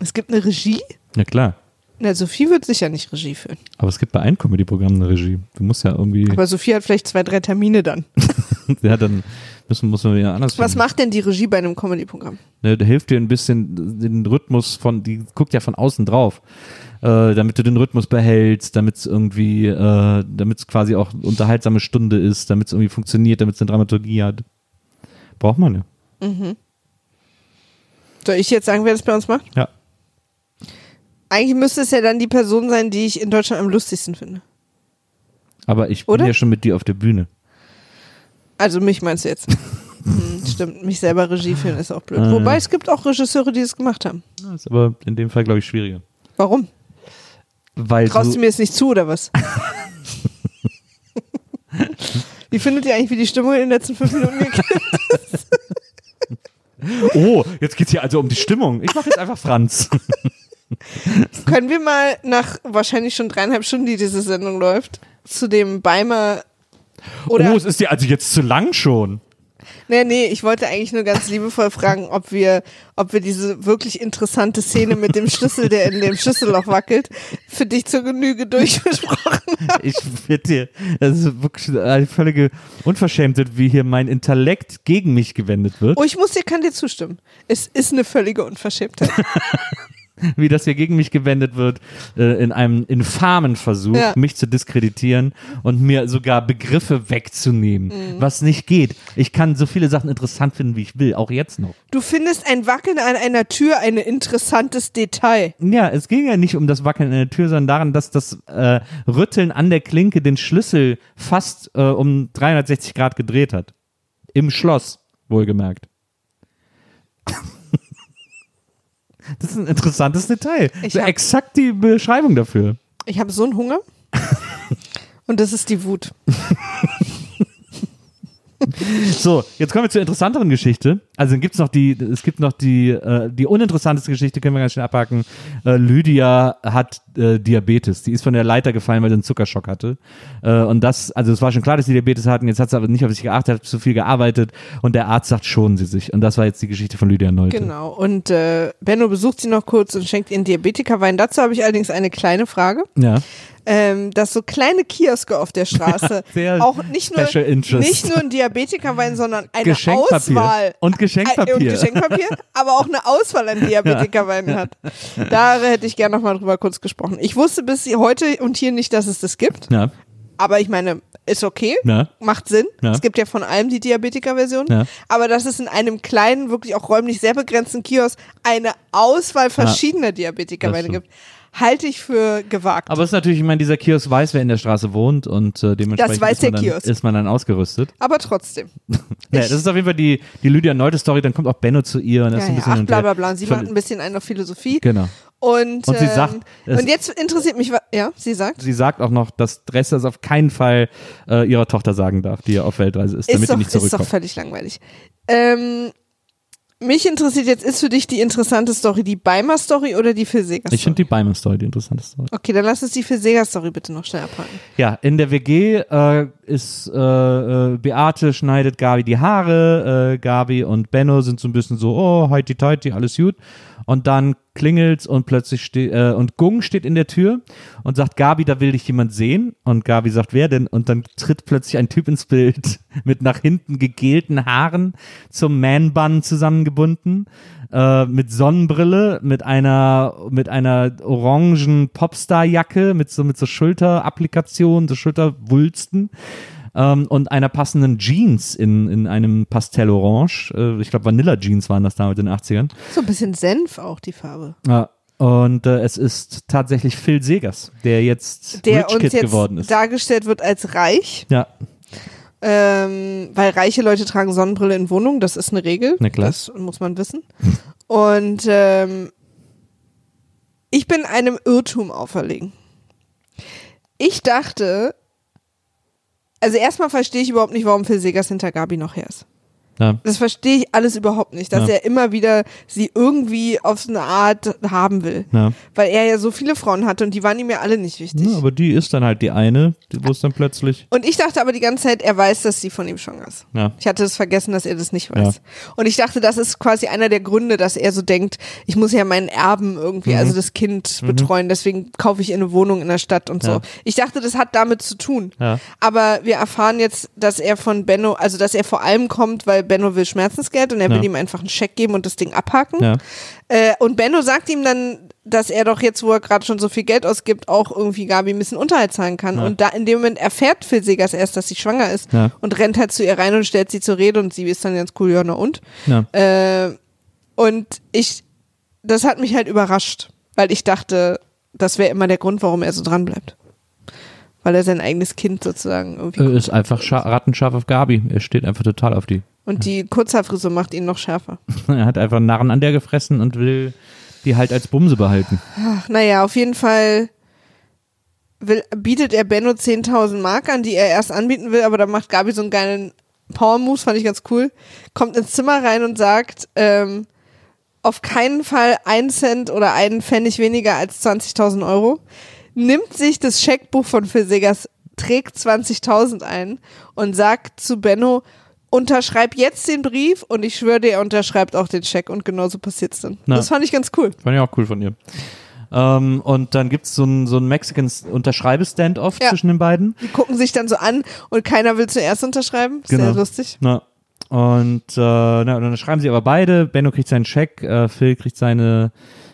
Es gibt eine Regie? Ja, klar. Na, Sophie wird sicher nicht Regie führen. Aber es gibt bei allen Comedy-Programmen eine Regie. Du musst ja irgendwie. Aber Sophie hat vielleicht zwei, drei Termine dann. ja, dann müssen, muss man ja anders Was finden. macht denn die Regie bei einem Comedy-Programm? Ne, der hilft dir ein bisschen den Rhythmus von, die guckt ja von außen drauf, äh, damit du den Rhythmus behältst, damit es irgendwie, äh, damit es quasi auch eine unterhaltsame Stunde ist, damit es irgendwie funktioniert, damit es eine Dramaturgie hat. Braucht man ja. Soll ich jetzt sagen, wer das bei uns macht? Ja. Eigentlich müsste es ja dann die Person sein, die ich in Deutschland am lustigsten finde. Aber ich Oder? bin ja schon mit dir auf der Bühne. Also mich meinst du jetzt? hm, stimmt, mich selber Regie führen ist auch blöd. Äh. Wobei es gibt auch Regisseure, die es gemacht haben. Das ist aber in dem Fall, glaube ich, schwieriger. Warum? Weil Traust du du, mir jetzt nicht zu, oder was? Wie findet ihr eigentlich, wie die Stimmung in den letzten fünf Minuten gekippt ist? oh, jetzt geht's hier also um die Stimmung. Ich mache jetzt einfach Franz. Können wir mal nach wahrscheinlich schon dreieinhalb Stunden, die diese Sendung läuft, zu dem Beimer oder oh, es ist dir also jetzt zu lang schon. Nee, nee, ich wollte eigentlich nur ganz liebevoll fragen, ob wir, ob wir diese wirklich interessante Szene mit dem Schlüssel, der in dem Schlüsselloch wackelt, für dich zur Genüge durchbesprochen haben. Ich bitte dir, das ist wirklich eine völlige Unverschämtheit, wie hier mein Intellekt gegen mich gewendet wird. Oh, ich muss dir, kann dir zustimmen. Es ist eine völlige Unverschämtheit. Wie das hier gegen mich gewendet wird, äh, in einem infamen Versuch, Ja. mich zu diskreditieren und mir sogar Begriffe wegzunehmen, Mhm. was nicht geht. Ich kann so viele Sachen interessant finden, wie ich will, auch jetzt noch. Du findest ein Wackeln an einer Tür ein interessantes Detail. Ja, es ging ja nicht um das Wackeln in der Tür, sondern daran, dass das äh, Rütteln an der Klinke den Schlüssel fast äh, um 360 Grad gedreht hat. Im Schloss, wohlgemerkt. Das ist ein interessantes Detail. Ich hab- exakt die Beschreibung dafür. Ich habe so einen Hunger. Und das ist die Wut. So, jetzt kommen wir zur interessanteren Geschichte. Also gibt's noch die, es gibt noch die, äh, die uninteressanteste Geschichte, können wir ganz schnell abhaken. Äh, Lydia hat äh, Diabetes. Die ist von der Leiter gefallen, weil sie einen Zuckerschock hatte. Äh, und das, also es war schon klar, dass sie Diabetes hatten. Jetzt hat sie aber nicht auf sich geachtet, hat zu viel gearbeitet. Und der Arzt sagt, schonen sie sich. Und das war jetzt die Geschichte von Lydia Neute. Genau. Und äh, Benno besucht sie noch kurz und schenkt ihr einen Diabetikerwein. Dazu habe ich allerdings eine kleine Frage. Ja. ähm, dass so kleine Kioske auf der Straße auch nicht nur, nicht nur ein Diabetikerwein, sondern eine Geschenkpapier. Auswahl. Und Geschenkpapier. Äh, Und Geschenkpapier, aber auch eine Auswahl an Diabetikerweinen hat. Da hätte ich gerne nochmal drüber kurz gesprochen. Ich wusste bis heute und hier nicht, dass es das gibt. Ja. Aber ich meine, ist okay, Ja. macht Sinn. Ja. Es gibt ja von allem die Diabetiker-Version. Ja. Aber dass es in einem kleinen, wirklich auch räumlich sehr begrenzten Kiosk eine Auswahl verschiedener Diabetikerweine gibt, halte ich für gewagt. Aber es ist natürlich, ich meine, dieser Kiosk weiß, wer in der Straße wohnt und äh, dementsprechend weiß ist, man der dann, Kiosk. ist man dann ausgerüstet. Aber trotzdem. Ja, das ist auf jeden Fall die, die Lydia Neute Story, dann kommt auch Benno zu ihr und das Ja, ist ein ja, bisschen ach, hin und bla bla bla. Sie macht ein bisschen einen auf Philosophie. Genau. Und, Und sie ähm, sagt, und jetzt interessiert mich, ja, sie sagt, Sie sagt auch noch, dass Dress das auf keinen Fall äh, ihrer Tochter sagen darf, die ja auf Weltreise ist, damit ist doch, die nicht ist doch zurückkommt. völlig langweilig. Ähm, mich interessiert jetzt, ist für dich die interessante Story die Beimer-Story oder die Phil Seger-Story? Ich finde die Beimann Story die interessante Story. Okay, dann lass uns die Phil Seger-Story bitte noch schnell abhaken. Ja, in der WG äh, ist äh, äh, Beate schneidet Gabi die Haare, äh, Gabi und Benno sind so ein bisschen so, oh, heiti teiti, alles gut. Und dann klingelt's und plötzlich steht, äh, und Gung steht in der Tür und sagt, Gabi, da will dich jemand sehen. Und Gabi sagt, wer denn? Und dann tritt plötzlich ein Typ ins Bild mit nach hinten gegelten Haaren zum Man-Bun zusammengebunden, äh, mit Sonnenbrille, mit einer, mit einer orangen Popstar-Jacke, mit so, mit so Schulterapplikationen, so Schulterwulsten ähm, und einer passenden Jeans in, in einem Pastellorange. Äh, ich glaube, Vanilla-Jeans waren das damals in den 80ern. So ein bisschen Senf auch, die Farbe. Ja. Und äh, es ist tatsächlich Phil Segers, der jetzt Der Rich uns Kid jetzt geworden ist. dargestellt wird als reich, Ja, ähm, weil reiche Leute tragen Sonnenbrille in Wohnungen, das ist eine Regel. Na klar. Das muss man wissen. Und ähm, ich bin einem Irrtum auferlegen. Ich dachte, also erstmal verstehe ich überhaupt nicht, warum Phil Segers hinter Gabi noch her ist. Ja, Das verstehe ich alles überhaupt nicht, dass Ja. er immer wieder sie irgendwie auf so eine Art haben will. ja. Weil er ja so viele Frauen hatte und die waren ihm ja alle nicht wichtig. Aber die ist dann halt die eine, die- wo es dann plötzlich. Und ich dachte aber die ganze Zeit, er weiß, dass sie von ihm schwanger ist. Ja. Ich hatte es vergessen, dass er das nicht weiß. Und ich dachte, das ist quasi einer der Gründe, dass er so denkt, ich muss ja meinen Erben irgendwie, Mhm. also das Kind betreuen, deswegen kaufe ich eine Wohnung in der Stadt und so. Ich dachte, das hat damit zu tun. Aber wir erfahren jetzt, dass er von Benno, also dass er vor allem kommt, weil Benno will Schmerzensgeld und er Ja. will ihm einfach einen Scheck geben und das Ding abhaken. Ja. Äh, und Benno sagt ihm dann, dass er doch jetzt, wo er gerade schon so viel Geld ausgibt, auch irgendwie Gabi ein bisschen Unterhalt zahlen kann. Ja. Und da in dem Moment erfährt Phil Segers erst, dass sie schwanger ist und rennt halt zu ihr rein und stellt sie zur Rede und sie ist dann ganz cool, ja, na und? Äh, und ich, das hat mich halt überrascht, weil ich dachte, das wäre immer der Grund, warum er so dran bleibt. Weil er sein eigenes Kind sozusagen irgendwie. Ist einfach scha rattenscharf auf Gabi. Er steht einfach total auf die. Und die Kurzhaarfrisur macht ihn noch schärfer. Er hat einfach einen Narren an der gefressen und will die halt als Bumse behalten. Ach, naja, auf jeden Fall will, bietet er Benno 10.000 Mark an, die er erst anbieten will, aber dann macht Gabi so einen geilen Power-Moves, fand ich ganz cool. Kommt ins Zimmer rein und sagt, ähm, auf keinen Fall ein Cent oder einen Pfennig weniger als 20.000 Euro. Nimmt sich das Scheckbuch von Phil Segers, trägt 20.000 ein und sagt zu Benno, unterschreib jetzt den Brief und ich schwöre dir, er unterschreibt auch den Scheck und genauso passiert's dann. Na. Das fand ich ganz cool. Fand ich auch cool von ihr. Ähm, und dann gibt's so ein, so ein Mexican Unterschreibe-Standoff Ja. zwischen den beiden. Die gucken sich dann so an und keiner will zuerst unterschreiben. Sehr Genau. lustig. Na. Und, äh, na, und dann schreiben sie aber beide. Benno kriegt seinen Scheck, äh, Phil kriegt seine,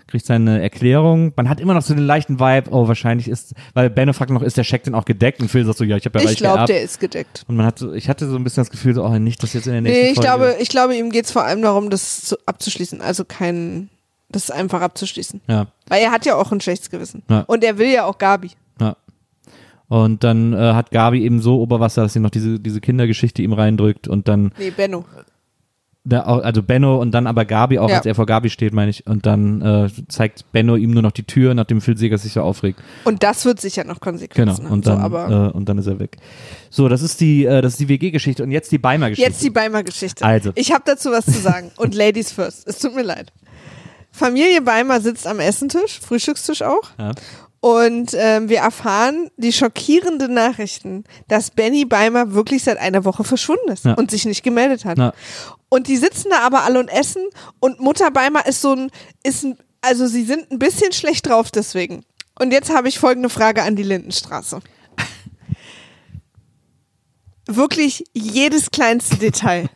kriegt seine Erklärung. Man hat immer noch so den leichten Vibe, oh, wahrscheinlich ist, weil Benno fragt noch, ist der Scheck denn auch gedeckt? Und Phil sagt so, ja, ich habe ja Ich glaube, der ist gedeckt. Und man hat so, ich hatte so ein bisschen das Gefühl, so, oh, nicht, dass jetzt in der nächsten Nee, ich Folge. glaube, ich glaube, ihm geht's vor allem darum, das zu, abzuschließen. Also kein, das einfach abzuschließen. Ja. Weil er hat ja auch ein schlechtes Gewissen. Ja. Und er will ja auch Gabi. Ja. Und dann äh, hat Gabi eben so Oberwasser, dass sie noch diese, diese Kindergeschichte ihm reindrückt und dann, Nee, Benno. Also Benno und dann aber Gabi auch, Ja. als er vor Gabi steht, meine ich. Und dann äh, zeigt Benno ihm nur noch die Tür, nachdem Phil Segers sich so aufregt. Und das wird sicher noch Genau. Konsequenzen haben. Und dann, so, aber äh, und dann ist er weg. So, das ist die, äh, das ist die WG-Geschichte und jetzt die Beimer-Geschichte. jetzt die Beimer-Geschichte. Also. Ich habe dazu was zu sagen. Und Ladies first. Es tut mir leid. Familie Beimer sitzt am Essentisch, Frühstückstisch auch. Ja. Und ähm, wir erfahren die schockierenden Nachrichten, dass Benny Beimer wirklich seit einer Woche verschwunden ist Ja. und sich nicht gemeldet hat. Ja. Und die sitzen da aber alle und essen und Mutter Beimer ist so ein, ist ein, also sie sind ein bisschen schlecht drauf deswegen. Und jetzt habe ich folgende Frage an die Lindenstraße. Wirklich jedes kleinste Detail.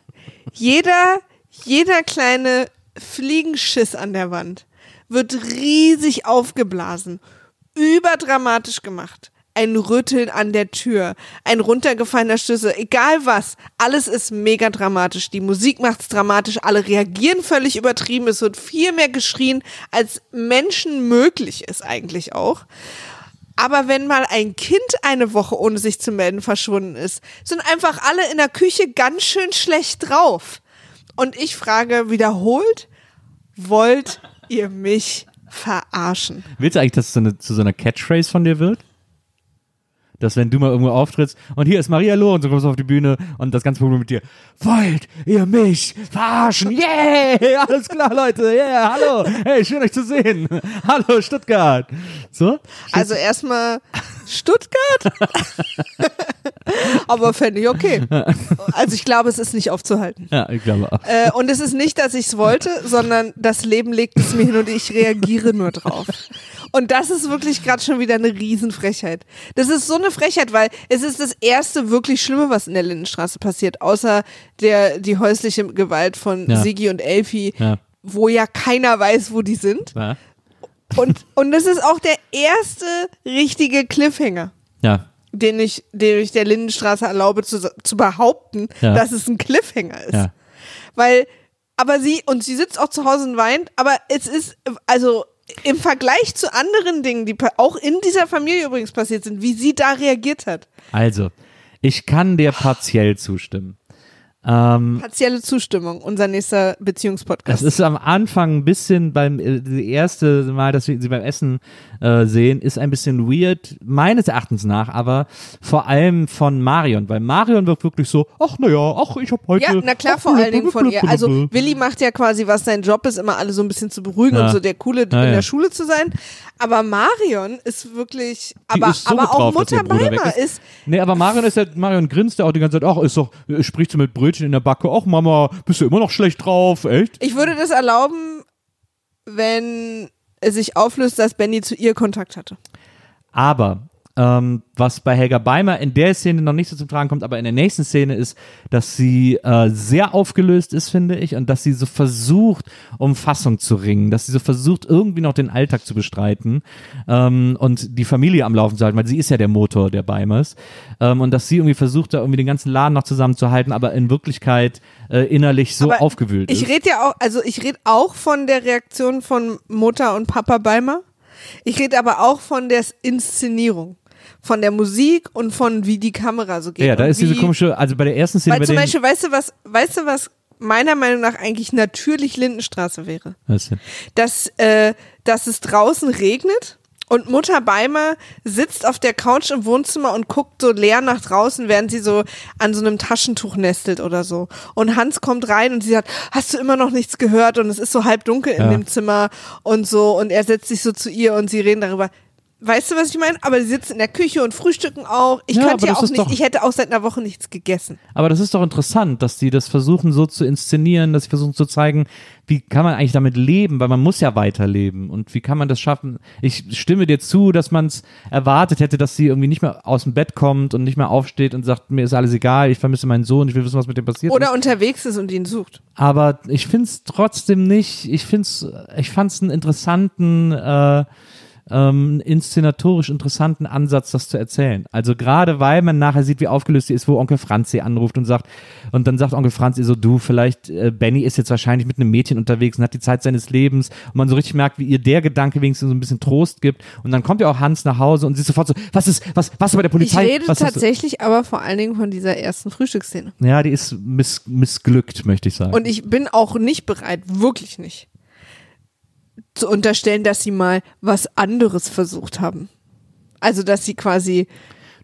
Jeder, jeder kleine Fliegenschiss an der Wand wird riesig aufgeblasen, überdramatisch gemacht. ein Rütteln an der Tür, ein runtergefallener Schlüssel, egal was. Alles ist mega dramatisch. Die Musik macht's dramatisch, alle reagieren völlig übertrieben. Es wird viel mehr geschrien, als Menschen möglich ist eigentlich auch. Aber wenn mal ein Kind eine Woche ohne sich zu melden verschwunden ist, sind einfach alle in der Küche ganz schön schlecht drauf. Und ich frage wiederholt, wollt ihr mich verarschen? Willst du eigentlich, dass es so eine, zu so einer Catchphrase von dir wird? Dass wenn du mal irgendwo auftrittst und hier ist Maria Loh und du kommst auf die Bühne und das ganze Publikum mit dir, wollt ihr mich verarschen? Yeah! Alles klar, Leute, yeah, hallo, hey, schön euch zu sehen. Hallo, Stuttgart. So? Also erstmal Stuttgart? Aber fände ich okay. Also ich glaube, es ist nicht aufzuhalten. Ja, ich glaube auch. Äh, und es ist nicht, dass ich es wollte, sondern das Leben legt es mir hin und ich reagiere nur drauf. Und das ist wirklich gerade schon wieder eine Riesenfrechheit. Das ist so eine Frechheit, weil es ist das erste wirklich Schlimme, was in der Lindenstraße passiert, außer der, die häusliche Gewalt von Ja. Sigi und Elfi, Ja. wo ja keiner weiß, wo die sind. Ja. Und, und das ist auch der erste richtige Cliffhanger ja. den ich, den ich der Lindenstraße erlaube zu, zu behaupten, Ja. dass es ein Cliffhanger ist. Ja. Weil, aber sie, und sie sitzt auch zu Hause und weint, aber es ist, also im Vergleich zu anderen Dingen, die auch in dieser Familie übrigens passiert sind, wie sie da reagiert hat. Also, ich kann dir partiell zustimmen. Ähm, Partielle Zustimmung, unser nächster Beziehungspodcast. ist am Anfang ein bisschen beim äh, die erste Mal, dass wir sie beim Essen äh, sehen, ist ein bisschen weird meines Erachtens nach, aber vor allem von Marion, weil Marion wirkt wirklich so, ach naja, ach ich habe heute Ja, na klar, ach, vor allen Dingen von ihr. Also Willi macht ja quasi, was sein Job ist, immer alle so ein bisschen zu beruhigen Ja. und so der Coole Ja, in ja. der Schule zu sein. Aber Marion ist wirklich, aber, ist so aber auch Mutter Beimer ist, Nee, aber Marion ist ja, Marion grinst ja auch die ganze Zeit, ach, ist doch, äh, spricht sie mit Brötchen in der Backe, ach Mama, bist du immer noch schlecht drauf, echt? Ich würde das erlauben, wenn es sich auflöst, dass Benny zu ihr Kontakt hatte. Aber ähm, was bei Helga Beimer in der Szene noch nicht so zum Tragen kommt, aber in der nächsten Szene ist, dass sie äh, sehr aufgelöst ist, finde ich, und dass sie so versucht, um Fassung zu ringen, dass sie so versucht, irgendwie noch den Alltag zu bestreiten ähm, und die Familie am Laufen zu halten, weil sie ist ja der Motor der Beimers. Ähm, und dass sie irgendwie versucht, da irgendwie den ganzen Laden noch zusammenzuhalten, aber in Wirklichkeit äh, innerlich so Aber aufgewühlt Ich ist. rede ja auch, also ich rede auch von der Reaktion von Mutter und Papa Beimer. Ich rede aber auch von der Inszenierung. Von der Musik und von wie die Kamera so geht. Ja, da ist diese komische, also bei der ersten Szene, Weil zum Beispiel, weißt du was, weißt du was meiner Meinung nach eigentlich natürlich Lindenstraße wäre? Was denn? dass, äh, dass es draußen regnet und Mutter Beimer sitzt auf der Couch im Wohnzimmer und guckt so leer nach draußen, während sie so an so einem Taschentuch nestelt oder so. Und Hans kommt rein und sie sagt, hast du immer noch nichts gehört? Und es ist so halb dunkel in Ja. dem Zimmer und so. Und er setzt sich so zu ihr und sie reden darüber. Weißt du, was ich meine? Aber sie sitzen in der Küche und frühstücken auch. Ich Ja, könnte ja auch ist nicht, ich hätte auch seit einer Woche nichts gegessen. Aber das ist doch interessant, dass die das versuchen so zu inszenieren, dass sie versuchen zu zeigen, wie kann man eigentlich damit leben, weil man muss ja weiterleben und wie kann man das schaffen. Ich stimme dir zu, dass man es erwartet hätte, dass sie irgendwie nicht mehr aus dem Bett kommt und nicht mehr aufsteht und sagt, mir ist alles egal, ich vermisse meinen Sohn, ich will wissen, was mit dem passiert ist. Oder unterwegs ist und ihn sucht. Aber ich finde es trotzdem nicht, ich find's, ich fand es einen interessanten, äh, ähm, inszenatorisch interessanten Ansatz, das zu erzählen. Also gerade weil man nachher sieht, wie aufgelöst sie ist, wo Onkel Franz sie anruft und sagt, und dann sagt Onkel Franz ihr so, du, vielleicht, äh, Benny ist jetzt wahrscheinlich mit einem Mädchen unterwegs und hat die Zeit seines Lebens und man so richtig merkt, wie ihr der Gedanke wenigstens so ein bisschen Trost gibt und dann kommt ja auch Hans nach Hause und sie ist sofort so, was ist, was, was ist bei der Ich Polizei? rede hast du? tatsächlich aber vor allen Dingen von dieser ersten Frühstücksszene. Ja, die ist miss, missglückt, möchte ich sagen. Und ich bin auch nicht bereit, wirklich nicht, zu unterstellen, dass sie mal was anderes versucht haben. Also, dass sie quasi,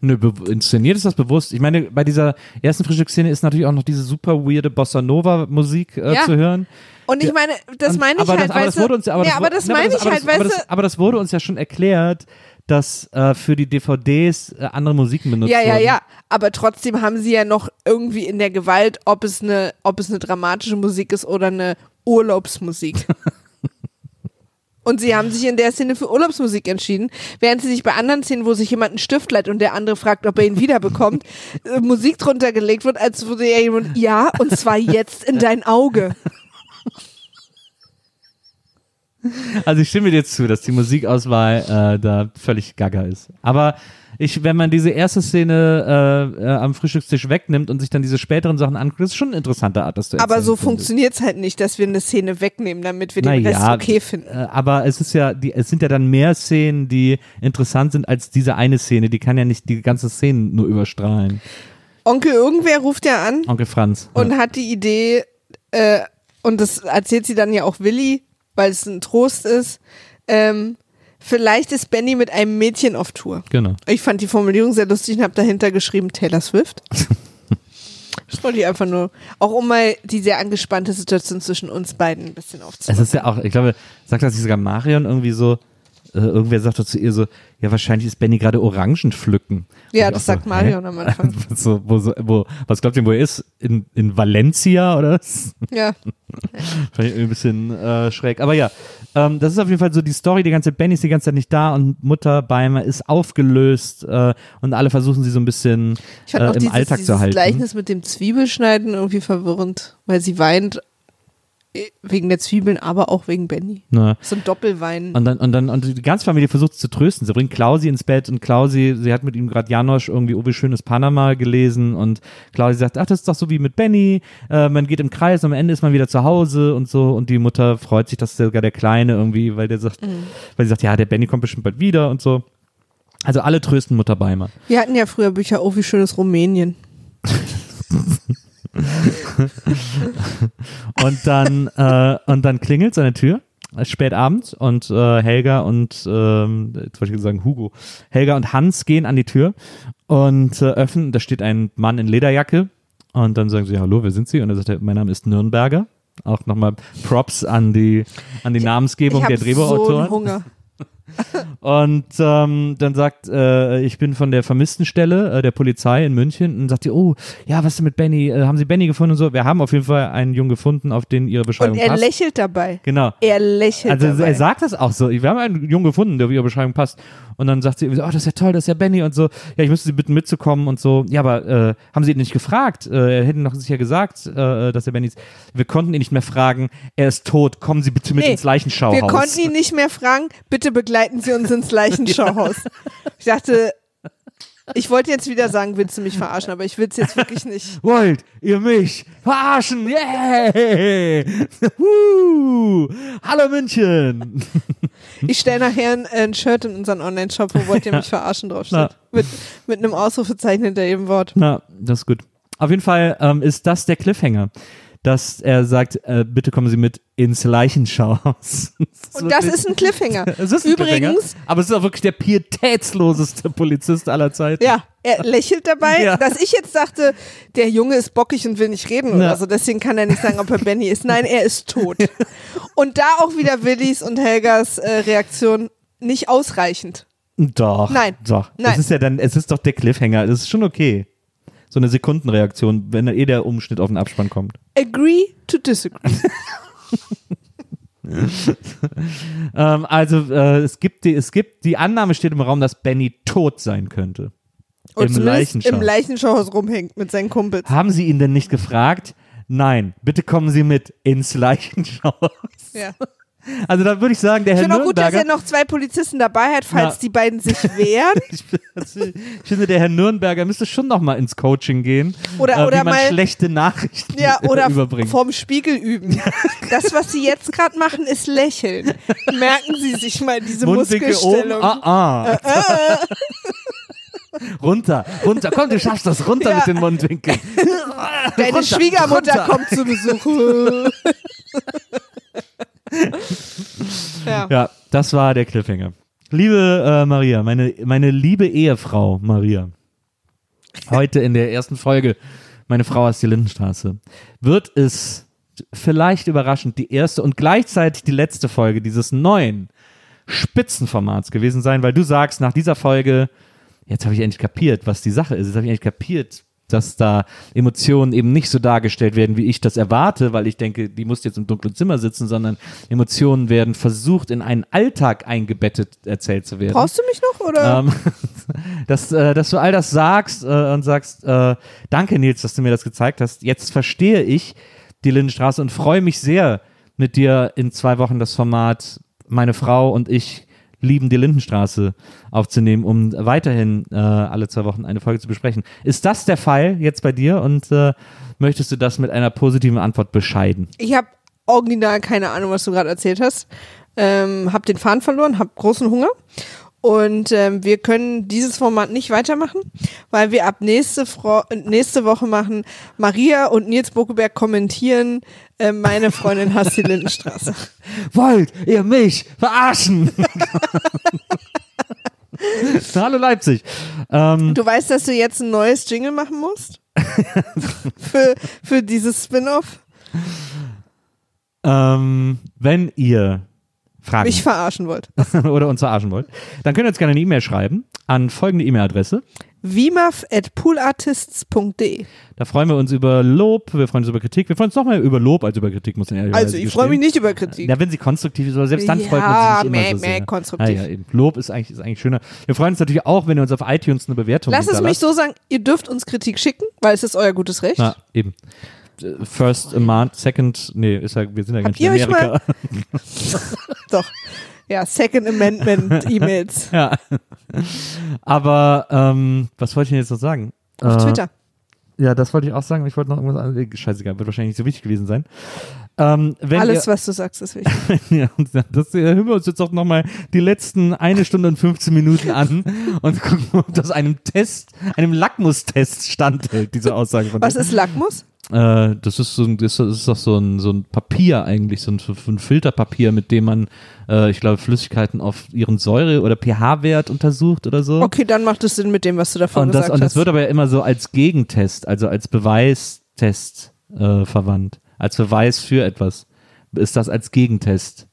Nö, inszeniert ist das bewusst. Ich meine, bei dieser ersten Frühstücksszene ist natürlich auch noch diese super weirde Bossa Nova Musik äh, Ja. zu hören. und ich Ja, meine, das meine ich halt, weißt das wurde du, uns, aber ja, das, aber wurde- das ne, meine ich halt, weißt das, aber das wurde uns ja schon erklärt, dass äh, für die DVDs äh, andere Musiken du, benutzt ja, ja, wurden. ja, aber trotzdem haben sie ja noch irgendwie in der Gewalt, ob es eine, ob es eine dramatische Musik ist oder eine Urlaubsmusik. Und sie haben sich in der Szene für Urlaubsmusik entschieden, während sie sich bei anderen Szenen, wo sich jemand einen Stift leiht und der andere fragt, ob er ihn wiederbekommt, äh, Musik drunter gelegt wird, als würde ja jemand, ja, und zwar jetzt in dein Auge. Also ich stimme dir zu, dass die Musikauswahl äh, da völlig gaga ist. Aber ich, wenn man diese erste Szene äh, äh, am Frühstückstisch wegnimmt und sich dann diese späteren Sachen anguckt, ist schon eine interessante Art, das zu erzählen. Aber so funktioniert es halt nicht, dass wir eine Szene wegnehmen, damit wir den Naja, Rest okay finden. Äh, aber es ist ja, die, es sind ja dann mehr Szenen, die interessant sind als diese eine Szene. Die kann ja nicht die ganze Szene nur überstrahlen. Onkel irgendwer ruft ja an Onkel Franz. und ja. hat die Idee, äh, und das erzählt sie dann ja auch Willi, weil es ein Trost ist, ähm, vielleicht ist Benny mit einem Mädchen auf Tour. Genau. Ich fand die Formulierung sehr lustig und habe dahinter geschrieben Taylor Swift. Das wollte ich einfach nur, auch um mal die sehr angespannte Situation zwischen uns beiden ein bisschen Es aufzunehmen. ist ja auch, ich glaube, sagt das nicht sogar Marion irgendwie so, äh, irgendwer sagt doch zu ihr so, ja, wahrscheinlich ist Benny gerade Orangen pflücken. Ja, das auch so, sagt Marion am Anfang. so, wo, wo, was glaubt ihr, wo er ist? In, in Valencia oder was? Ja. Vielleicht ein bisschen äh, schräg. Aber ja, ähm, das ist auf jeden Fall so die Story. Die ganze Benny ist die ganze Zeit nicht da und Mutter Beimer ist aufgelöst äh, und alle versuchen sie so ein bisschen Ich fand äh, auch im dieses, Alltag dieses zu halten. Gleichnis mit dem Zwiebelschneiden irgendwie verwirrend, weil sie weint wegen der Zwiebeln, aber auch wegen Benny. Ne? So ein Doppelwein. Und dann, und dann, und die ganze Familie versucht es zu trösten. Sie bringt Klausi ins Bett und Klausi, sie hat mit ihm gerade Janosch irgendwie Oh, wie schönes Panama gelesen und Klausi sagt, ach, das ist doch so wie mit Benny, äh, man geht im Kreis und am Ende ist man wieder zu Hause und so und die Mutter freut sich, dass sogar der Kleine irgendwie, weil der sagt, weil sie sagt, ja, der Benny kommt bestimmt bald wieder und so. Also alle trösten Mutter Beimer. Wir hatten ja früher Bücher, oh, wie schön ist Rumänien. Und dann, äh, und dann klingelt seine Tür. Spät abends und äh, Helga und, ähm, jetzt wollte ich sagen Hugo, Helga und Hans gehen an die Tür und äh, öffnen, da steht ein Mann in Lederjacke und dann sagen sie, hallo, wer sind Sie? Und er sagt, mein Name ist Nürnberger. Auch nochmal Props an die, an die Namensgebung ich der so Drehbuchautoren. einen Hunger. Und ähm, dann sagt, äh, ich bin von der Vermisstenstelle äh, der Polizei in München und sagt die, oh, ja, was ist denn mit Benny? Äh, haben Sie Benny gefunden und so? Wir haben auf jeden Fall einen Jungen gefunden, auf den Ihre Beschreibung Und er passt. lächelt dabei. Genau. Er lächelt Also dabei. er sagt das auch so. Wir haben einen Jungen gefunden, der auf ihre Beschreibung passt. Und dann sagt sie, oh, das ist ja toll, das ist ja Benny und so. Ja, ich müsste Sie bitten mitzukommen und so. Ja, aber äh, haben Sie ihn nicht gefragt? Äh, er hätte noch sicher gesagt, äh, dass er Benny ist. Wir konnten ihn nicht mehr fragen. Er ist tot. Kommen Sie bitte mit Nee, ins Leichenschauhaus. Wir konnten ihn nicht mehr fragen, bitte begleiten Sie uns ins Leichenschauhaus. Ich dachte, ich wollte jetzt wieder sagen, willst du mich verarschen, aber ich will es jetzt wirklich nicht. Wollt ihr mich verarschen? Yeah! Hallo München! Ich stelle nachher ein, ein Shirt in unseren Online-Shop, wo wollt ihr mich verarschen draufsteht. Mit, mit einem Ausrufezeichen hinter jedem Wort. Na, das ist gut. Auf jeden Fall ähm, ist das der Cliffhanger, dass er sagt, äh, bitte kommen Sie mit ins Leichenschauhaus. Und das ist ein Cliffhanger. es ist ein Cliffhanger, Übrigens, aber es ist auch wirklich der pietätsloseste Polizist aller Zeiten. ja, er lächelt dabei, Ja. dass ich jetzt dachte, der Junge ist bockig und will nicht reden Ja. so. Deswegen kann er nicht sagen, ob er Benny ist. Nein, er ist tot. Und da auch wieder Willis und Helgas äh, Reaktion nicht ausreichend. Doch. Nein. Doch. Nein. Es ist ja dann, es ist doch der Cliffhanger. Das ist schon okay. So eine Sekundenreaktion, wenn eh der Umschnitt auf den Abspann kommt. Agree to disagree. Ähm, also äh, es gibt die, es gibt die Annahme steht im Raum, dass Benny tot sein könnte. Und Im zumindest Leichenschau. im Leichenschauhaus rumhängt mit seinen Kumpels. Haben Sie ihn denn nicht gefragt? Nein, bitte kommen Sie mit ins Leichenschauhaus. Ja. Also da würde ich sagen, der Ich Herr finde auch gut, dass er noch zwei Polizisten dabei hat, falls Ja. die beiden sich wehren. ich, ich finde, der Herr Nürnberger müsste schon noch mal ins Coaching gehen, Oder- äh, oder wie man mal- schlechte Nachrichten Ja, oder überbringt. vorm Spiegel üben. Das, was sie jetzt gerade machen, ist lächeln. Merken Sie sich mal diese Mundwinkel oben, Muskelstellung. ah, ah. runter, runter, komm, du schaffst das, runter Ja. mit den Mundwinkeln. Deine runter, Schwiegermutter runter. kommt zu Besuch. Ja. Ja, das war der Cliffhanger. Liebe äh, Maria, meine, meine liebe Ehefrau Maria, heute in der ersten Folge, meine Frau aus der Lindenstraße, wird es vielleicht überraschend die erste und gleichzeitig die letzte Folge dieses neuen Spitzenformats gewesen sein, weil du sagst, nach dieser Folge, jetzt habe ich endlich kapiert, was die Sache ist, jetzt habe ich endlich kapiert, dass da Emotionen eben nicht so dargestellt werden, wie ich das erwarte, weil ich denke, die muss jetzt im dunklen Zimmer sitzen, sondern Emotionen werden versucht, in einen Alltag eingebettet erzählt zu werden. Brauchst du mich noch? Oder? Ähm, dass, äh, dass du all das sagst äh, und sagst, äh, danke Nils, dass du mir das gezeigt hast. Jetzt verstehe ich die Lindenstraße und freue mich sehr, mit dir in zwei Wochen das Format Meine Frau und ich lieben die Lindenstraße aufzunehmen, um weiterhin äh, alle zwei Wochen eine Folge zu besprechen. Ist das der Fall jetzt bei dir und äh, möchtest du das mit einer positiven Antwort bescheiden? Ich habe original keine Ahnung, was du gerade erzählt hast. Ähm, hab den Faden verloren, hab großen Hunger. Und ähm, wir können dieses Format nicht weitermachen, weil wir ab nächste, Fro nächste Woche machen Maria und Nils Bokeberg kommentieren, äh, meine Freundin hasst die Lindenstraße. Wollt ihr mich verarschen? Hallo Leipzig. Ähm, Du weißt, dass du jetzt ein neues Jingle machen musst? für, für dieses Spin-off? ähm, wenn ihr Fragen Mich verarschen wollt. oder uns verarschen wollt, dann könnt ihr uns gerne eine E-Mail schreiben an folgende E-Mail-Adresse. Vimaf at poolartists.de Da freuen wir uns über Lob, wir freuen uns über Kritik. Wir freuen uns noch mehr über Lob als über Kritik, muss ich ehrlich Also, ich freue mich nicht über Kritik. Ja, wenn sie konstruktiv ist, aber selbst dann Ja, freut man sich nicht meh, immer so meh, sehr. konstruktiv. Ja, ja, eben. Lob ist eigentlich, ist eigentlich schöner. Wir freuen uns natürlich auch, wenn ihr uns auf iTunes eine Bewertung Lass es mich hinterlasst. so sagen, ihr dürft uns Kritik schicken, weil es ist euer gutes Recht. Na, eben. First Amendment, Second, nee, ist ja, wir sind ja gar Habt nicht in Amerika. Doch. Ja, Second Amendment E-Mails ja. Aber, ähm, was wollte ich denn jetzt noch sagen? auf Äh, Twitter. Ja, das wollte ich auch sagen. Ich wollte noch irgendwas anderes. Scheißegal, wird wahrscheinlich nicht so wichtig gewesen sein. Ähm, Alles, ihr, was du sagst, ist wichtig. ja, das äh, hören wir uns jetzt auch nochmal die letzten eine Stunde und 15 Minuten an und gucken, ob das einem Test, einem Lackmustest standhält, diese Aussage von Was dir. ist Lackmus? Äh, das ist so ein, das ist doch so ein, so ein Papier eigentlich, so ein, so ein Filterpapier, mit dem man, äh, ich glaube, Flüssigkeiten auf ihren Säure- oder pH-Wert untersucht oder so. Okay, dann macht es Sinn mit dem, was du davor und das, gesagt und das hast. wird aber ja immer so als Gegentest, also als Beweistest äh, verwandt. Als Beweis für etwas ist das als Gegentest.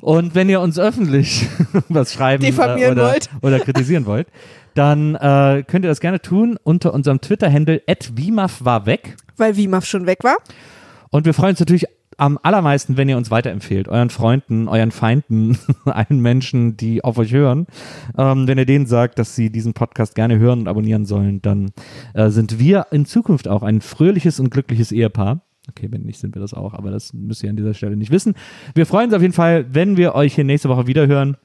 Und wenn ihr uns öffentlich was schreiben äh, oder, wollt. oder kritisieren wollt, dann äh, könnt ihr das gerne tun unter unserem Twitter-Handle @wimaf war weg. weil Vimaf schon weg war. Und wir freuen uns natürlich am allermeisten, wenn ihr uns weiterempfehlt, euren Freunden, euren Feinden, allen Menschen, die auf euch hören. Ähm, wenn ihr denen sagt, dass sie diesen Podcast gerne hören und abonnieren sollen, dann äh, sind wir in Zukunft auch ein fröhliches und glückliches Ehepaar. Okay, wenn nicht, sind wir das auch, aber das müsst ihr an dieser Stelle nicht wissen. Wir freuen uns auf jeden Fall, wenn wir euch hier nächste Woche wieder hören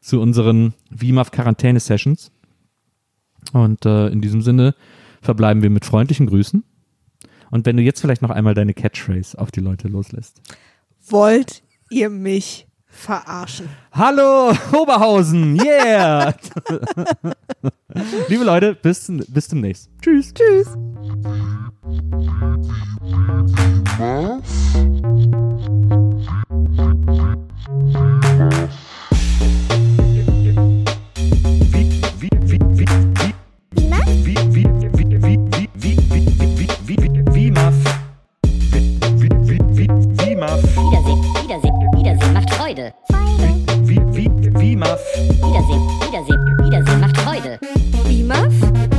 zu unseren VMAF Quarantäne Sessions. Und äh, in diesem Sinne verbleiben wir mit freundlichen Grüßen. Und wenn du jetzt vielleicht noch einmal deine Catchphrase auf die Leute loslässt. Wollt ihr mich verarschen? Hallo, Oberhausen, yeah! Liebe Leute, bis, bis demnächst. Tschüss. Tschüss. Wiedersehen, Wiedersehen, Wiedersehen macht Freude. Wiedersehen, Wiedersehen,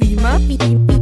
Bima Bima